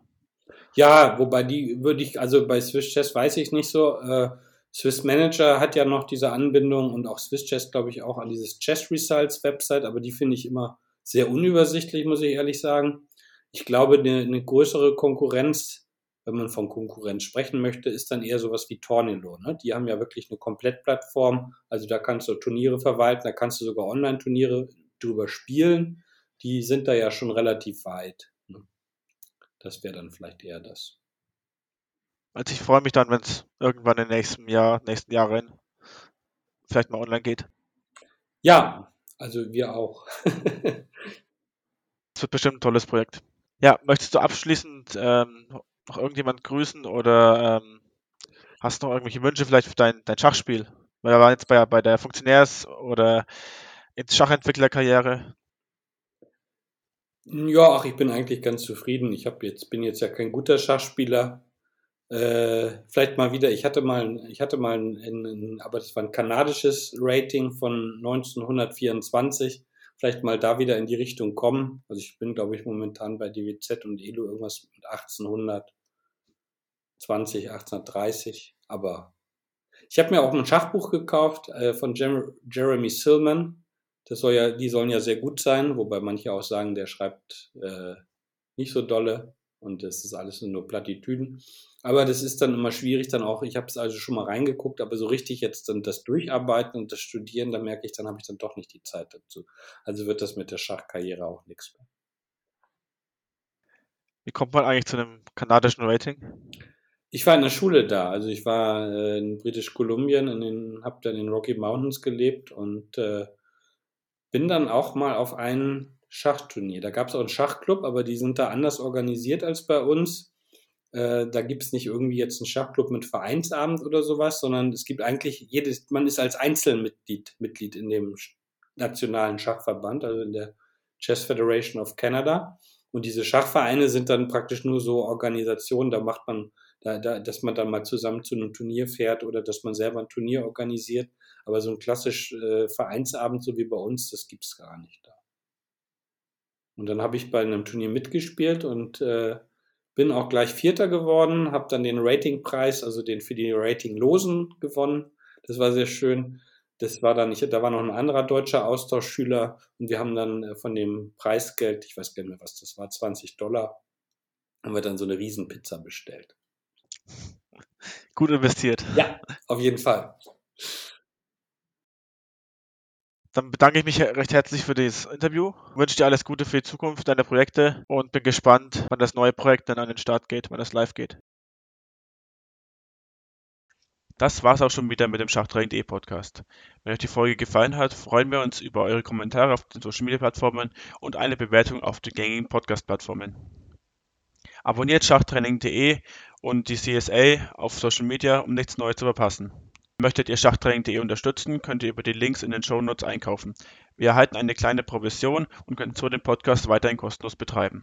Ja, wobei die würde ich, also bei Swiss Chess weiß ich nicht so. Äh, Swiss Manager hat ja noch diese Anbindung und auch Swiss Chess, glaube ich, auch an dieses Chess Results Website, aber die finde ich immer sehr unübersichtlich, muss ich ehrlich sagen. Ich glaube, eine, eine größere Konkurrenz, wenn man von Konkurrenz sprechen möchte, ist dann eher sowas wie Tornilo. Ne? Die haben ja wirklich eine Komplettplattform. Also da kannst du Turniere verwalten, da kannst du sogar Online-Turniere drüber spielen die sind da ja schon relativ weit. Das wäre dann vielleicht eher das. Also ich freue mich dann, wenn es irgendwann im nächsten Jahr, nächsten Jahren vielleicht mal online geht. Ja, also wir auch. Es wird bestimmt ein tolles Projekt. Ja, möchtest du abschließend ähm, noch irgendjemand grüßen oder ähm, hast du noch irgendwelche Wünsche vielleicht für dein, dein Schachspiel? Weil wir waren jetzt bei, bei der Funktionärs- oder ins Schachentwicklerkarriere. Ja, ach, ich bin eigentlich ganz zufrieden. Ich habe jetzt, bin jetzt ja kein guter Schachspieler. Äh, vielleicht mal wieder, ich hatte mal, ich hatte mal ein, ein, aber das war ein kanadisches Rating von 1924. Vielleicht mal da wieder in die Richtung kommen. Also ich bin, glaube ich, momentan bei DWZ und ELO irgendwas mit 1820, 1830. Aber ich habe mir auch ein Schachbuch gekauft äh, von Jer Jeremy Silman. Das soll ja, die sollen ja sehr gut sein, wobei manche auch sagen, der schreibt äh, nicht so dolle und das ist alles nur Plattitüden. Aber das ist dann immer schwierig, dann auch, ich habe es also schon mal reingeguckt, aber so richtig jetzt dann das Durcharbeiten und das Studieren, da merke ich, dann habe ich dann doch nicht die Zeit dazu. Also wird das mit der Schachkarriere auch nichts mehr. Wie kommt man eigentlich zu einem kanadischen Rating? Ich war in der Schule da, also ich war äh, in British Columbia, habe dann in Rocky Mountains gelebt und äh, bin dann auch mal auf ein Schachturnier. Da gab es auch einen Schachclub, aber die sind da anders organisiert als bei uns. Äh, da gibt es nicht irgendwie jetzt einen Schachclub mit Vereinsabend oder sowas, sondern es gibt eigentlich jedes, man ist als Einzelmitglied Mitglied in dem nationalen Schachverband, also in der Chess Federation of Canada. Und diese Schachvereine sind dann praktisch nur so Organisationen, da macht man, da, da, dass man dann mal zusammen zu einem Turnier fährt oder dass man selber ein Turnier organisiert. Aber so ein klassisch äh, Vereinsabend, so wie bei uns, das gibt es gar nicht da. Und dann habe ich bei einem Turnier mitgespielt und äh, bin auch gleich Vierter geworden, habe dann den Ratingpreis, also den für die Ratinglosen gewonnen. Das war sehr schön. Das war dann, ich, da war noch ein anderer deutscher Austauschschüler und wir haben dann äh, von dem Preisgeld, ich weiß gar nicht mehr, was das war, 20 Dollar, haben wir dann so eine Riesenpizza bestellt. Gut investiert. Ja, auf jeden Fall. Dann bedanke ich mich recht herzlich für dieses Interview, wünsche dir alles Gute für die Zukunft deiner Projekte und bin gespannt, wann das neue Projekt dann an den Start geht, wann das live geht. Das war's auch schon wieder mit dem Schachtraining.de Podcast. Wenn euch die Folge gefallen hat, freuen wir uns über eure Kommentare auf den Social Media Plattformen und eine Bewertung auf den gängigen Podcast Plattformen. Abonniert Schachtraining.de und die CSA auf Social Media, um nichts Neues zu verpassen. Möchtet ihr Schachtraining.de unterstützen, könnt ihr über die Links in den Shownotes einkaufen. Wir erhalten eine kleine Provision und können so den Podcast weiterhin kostenlos betreiben.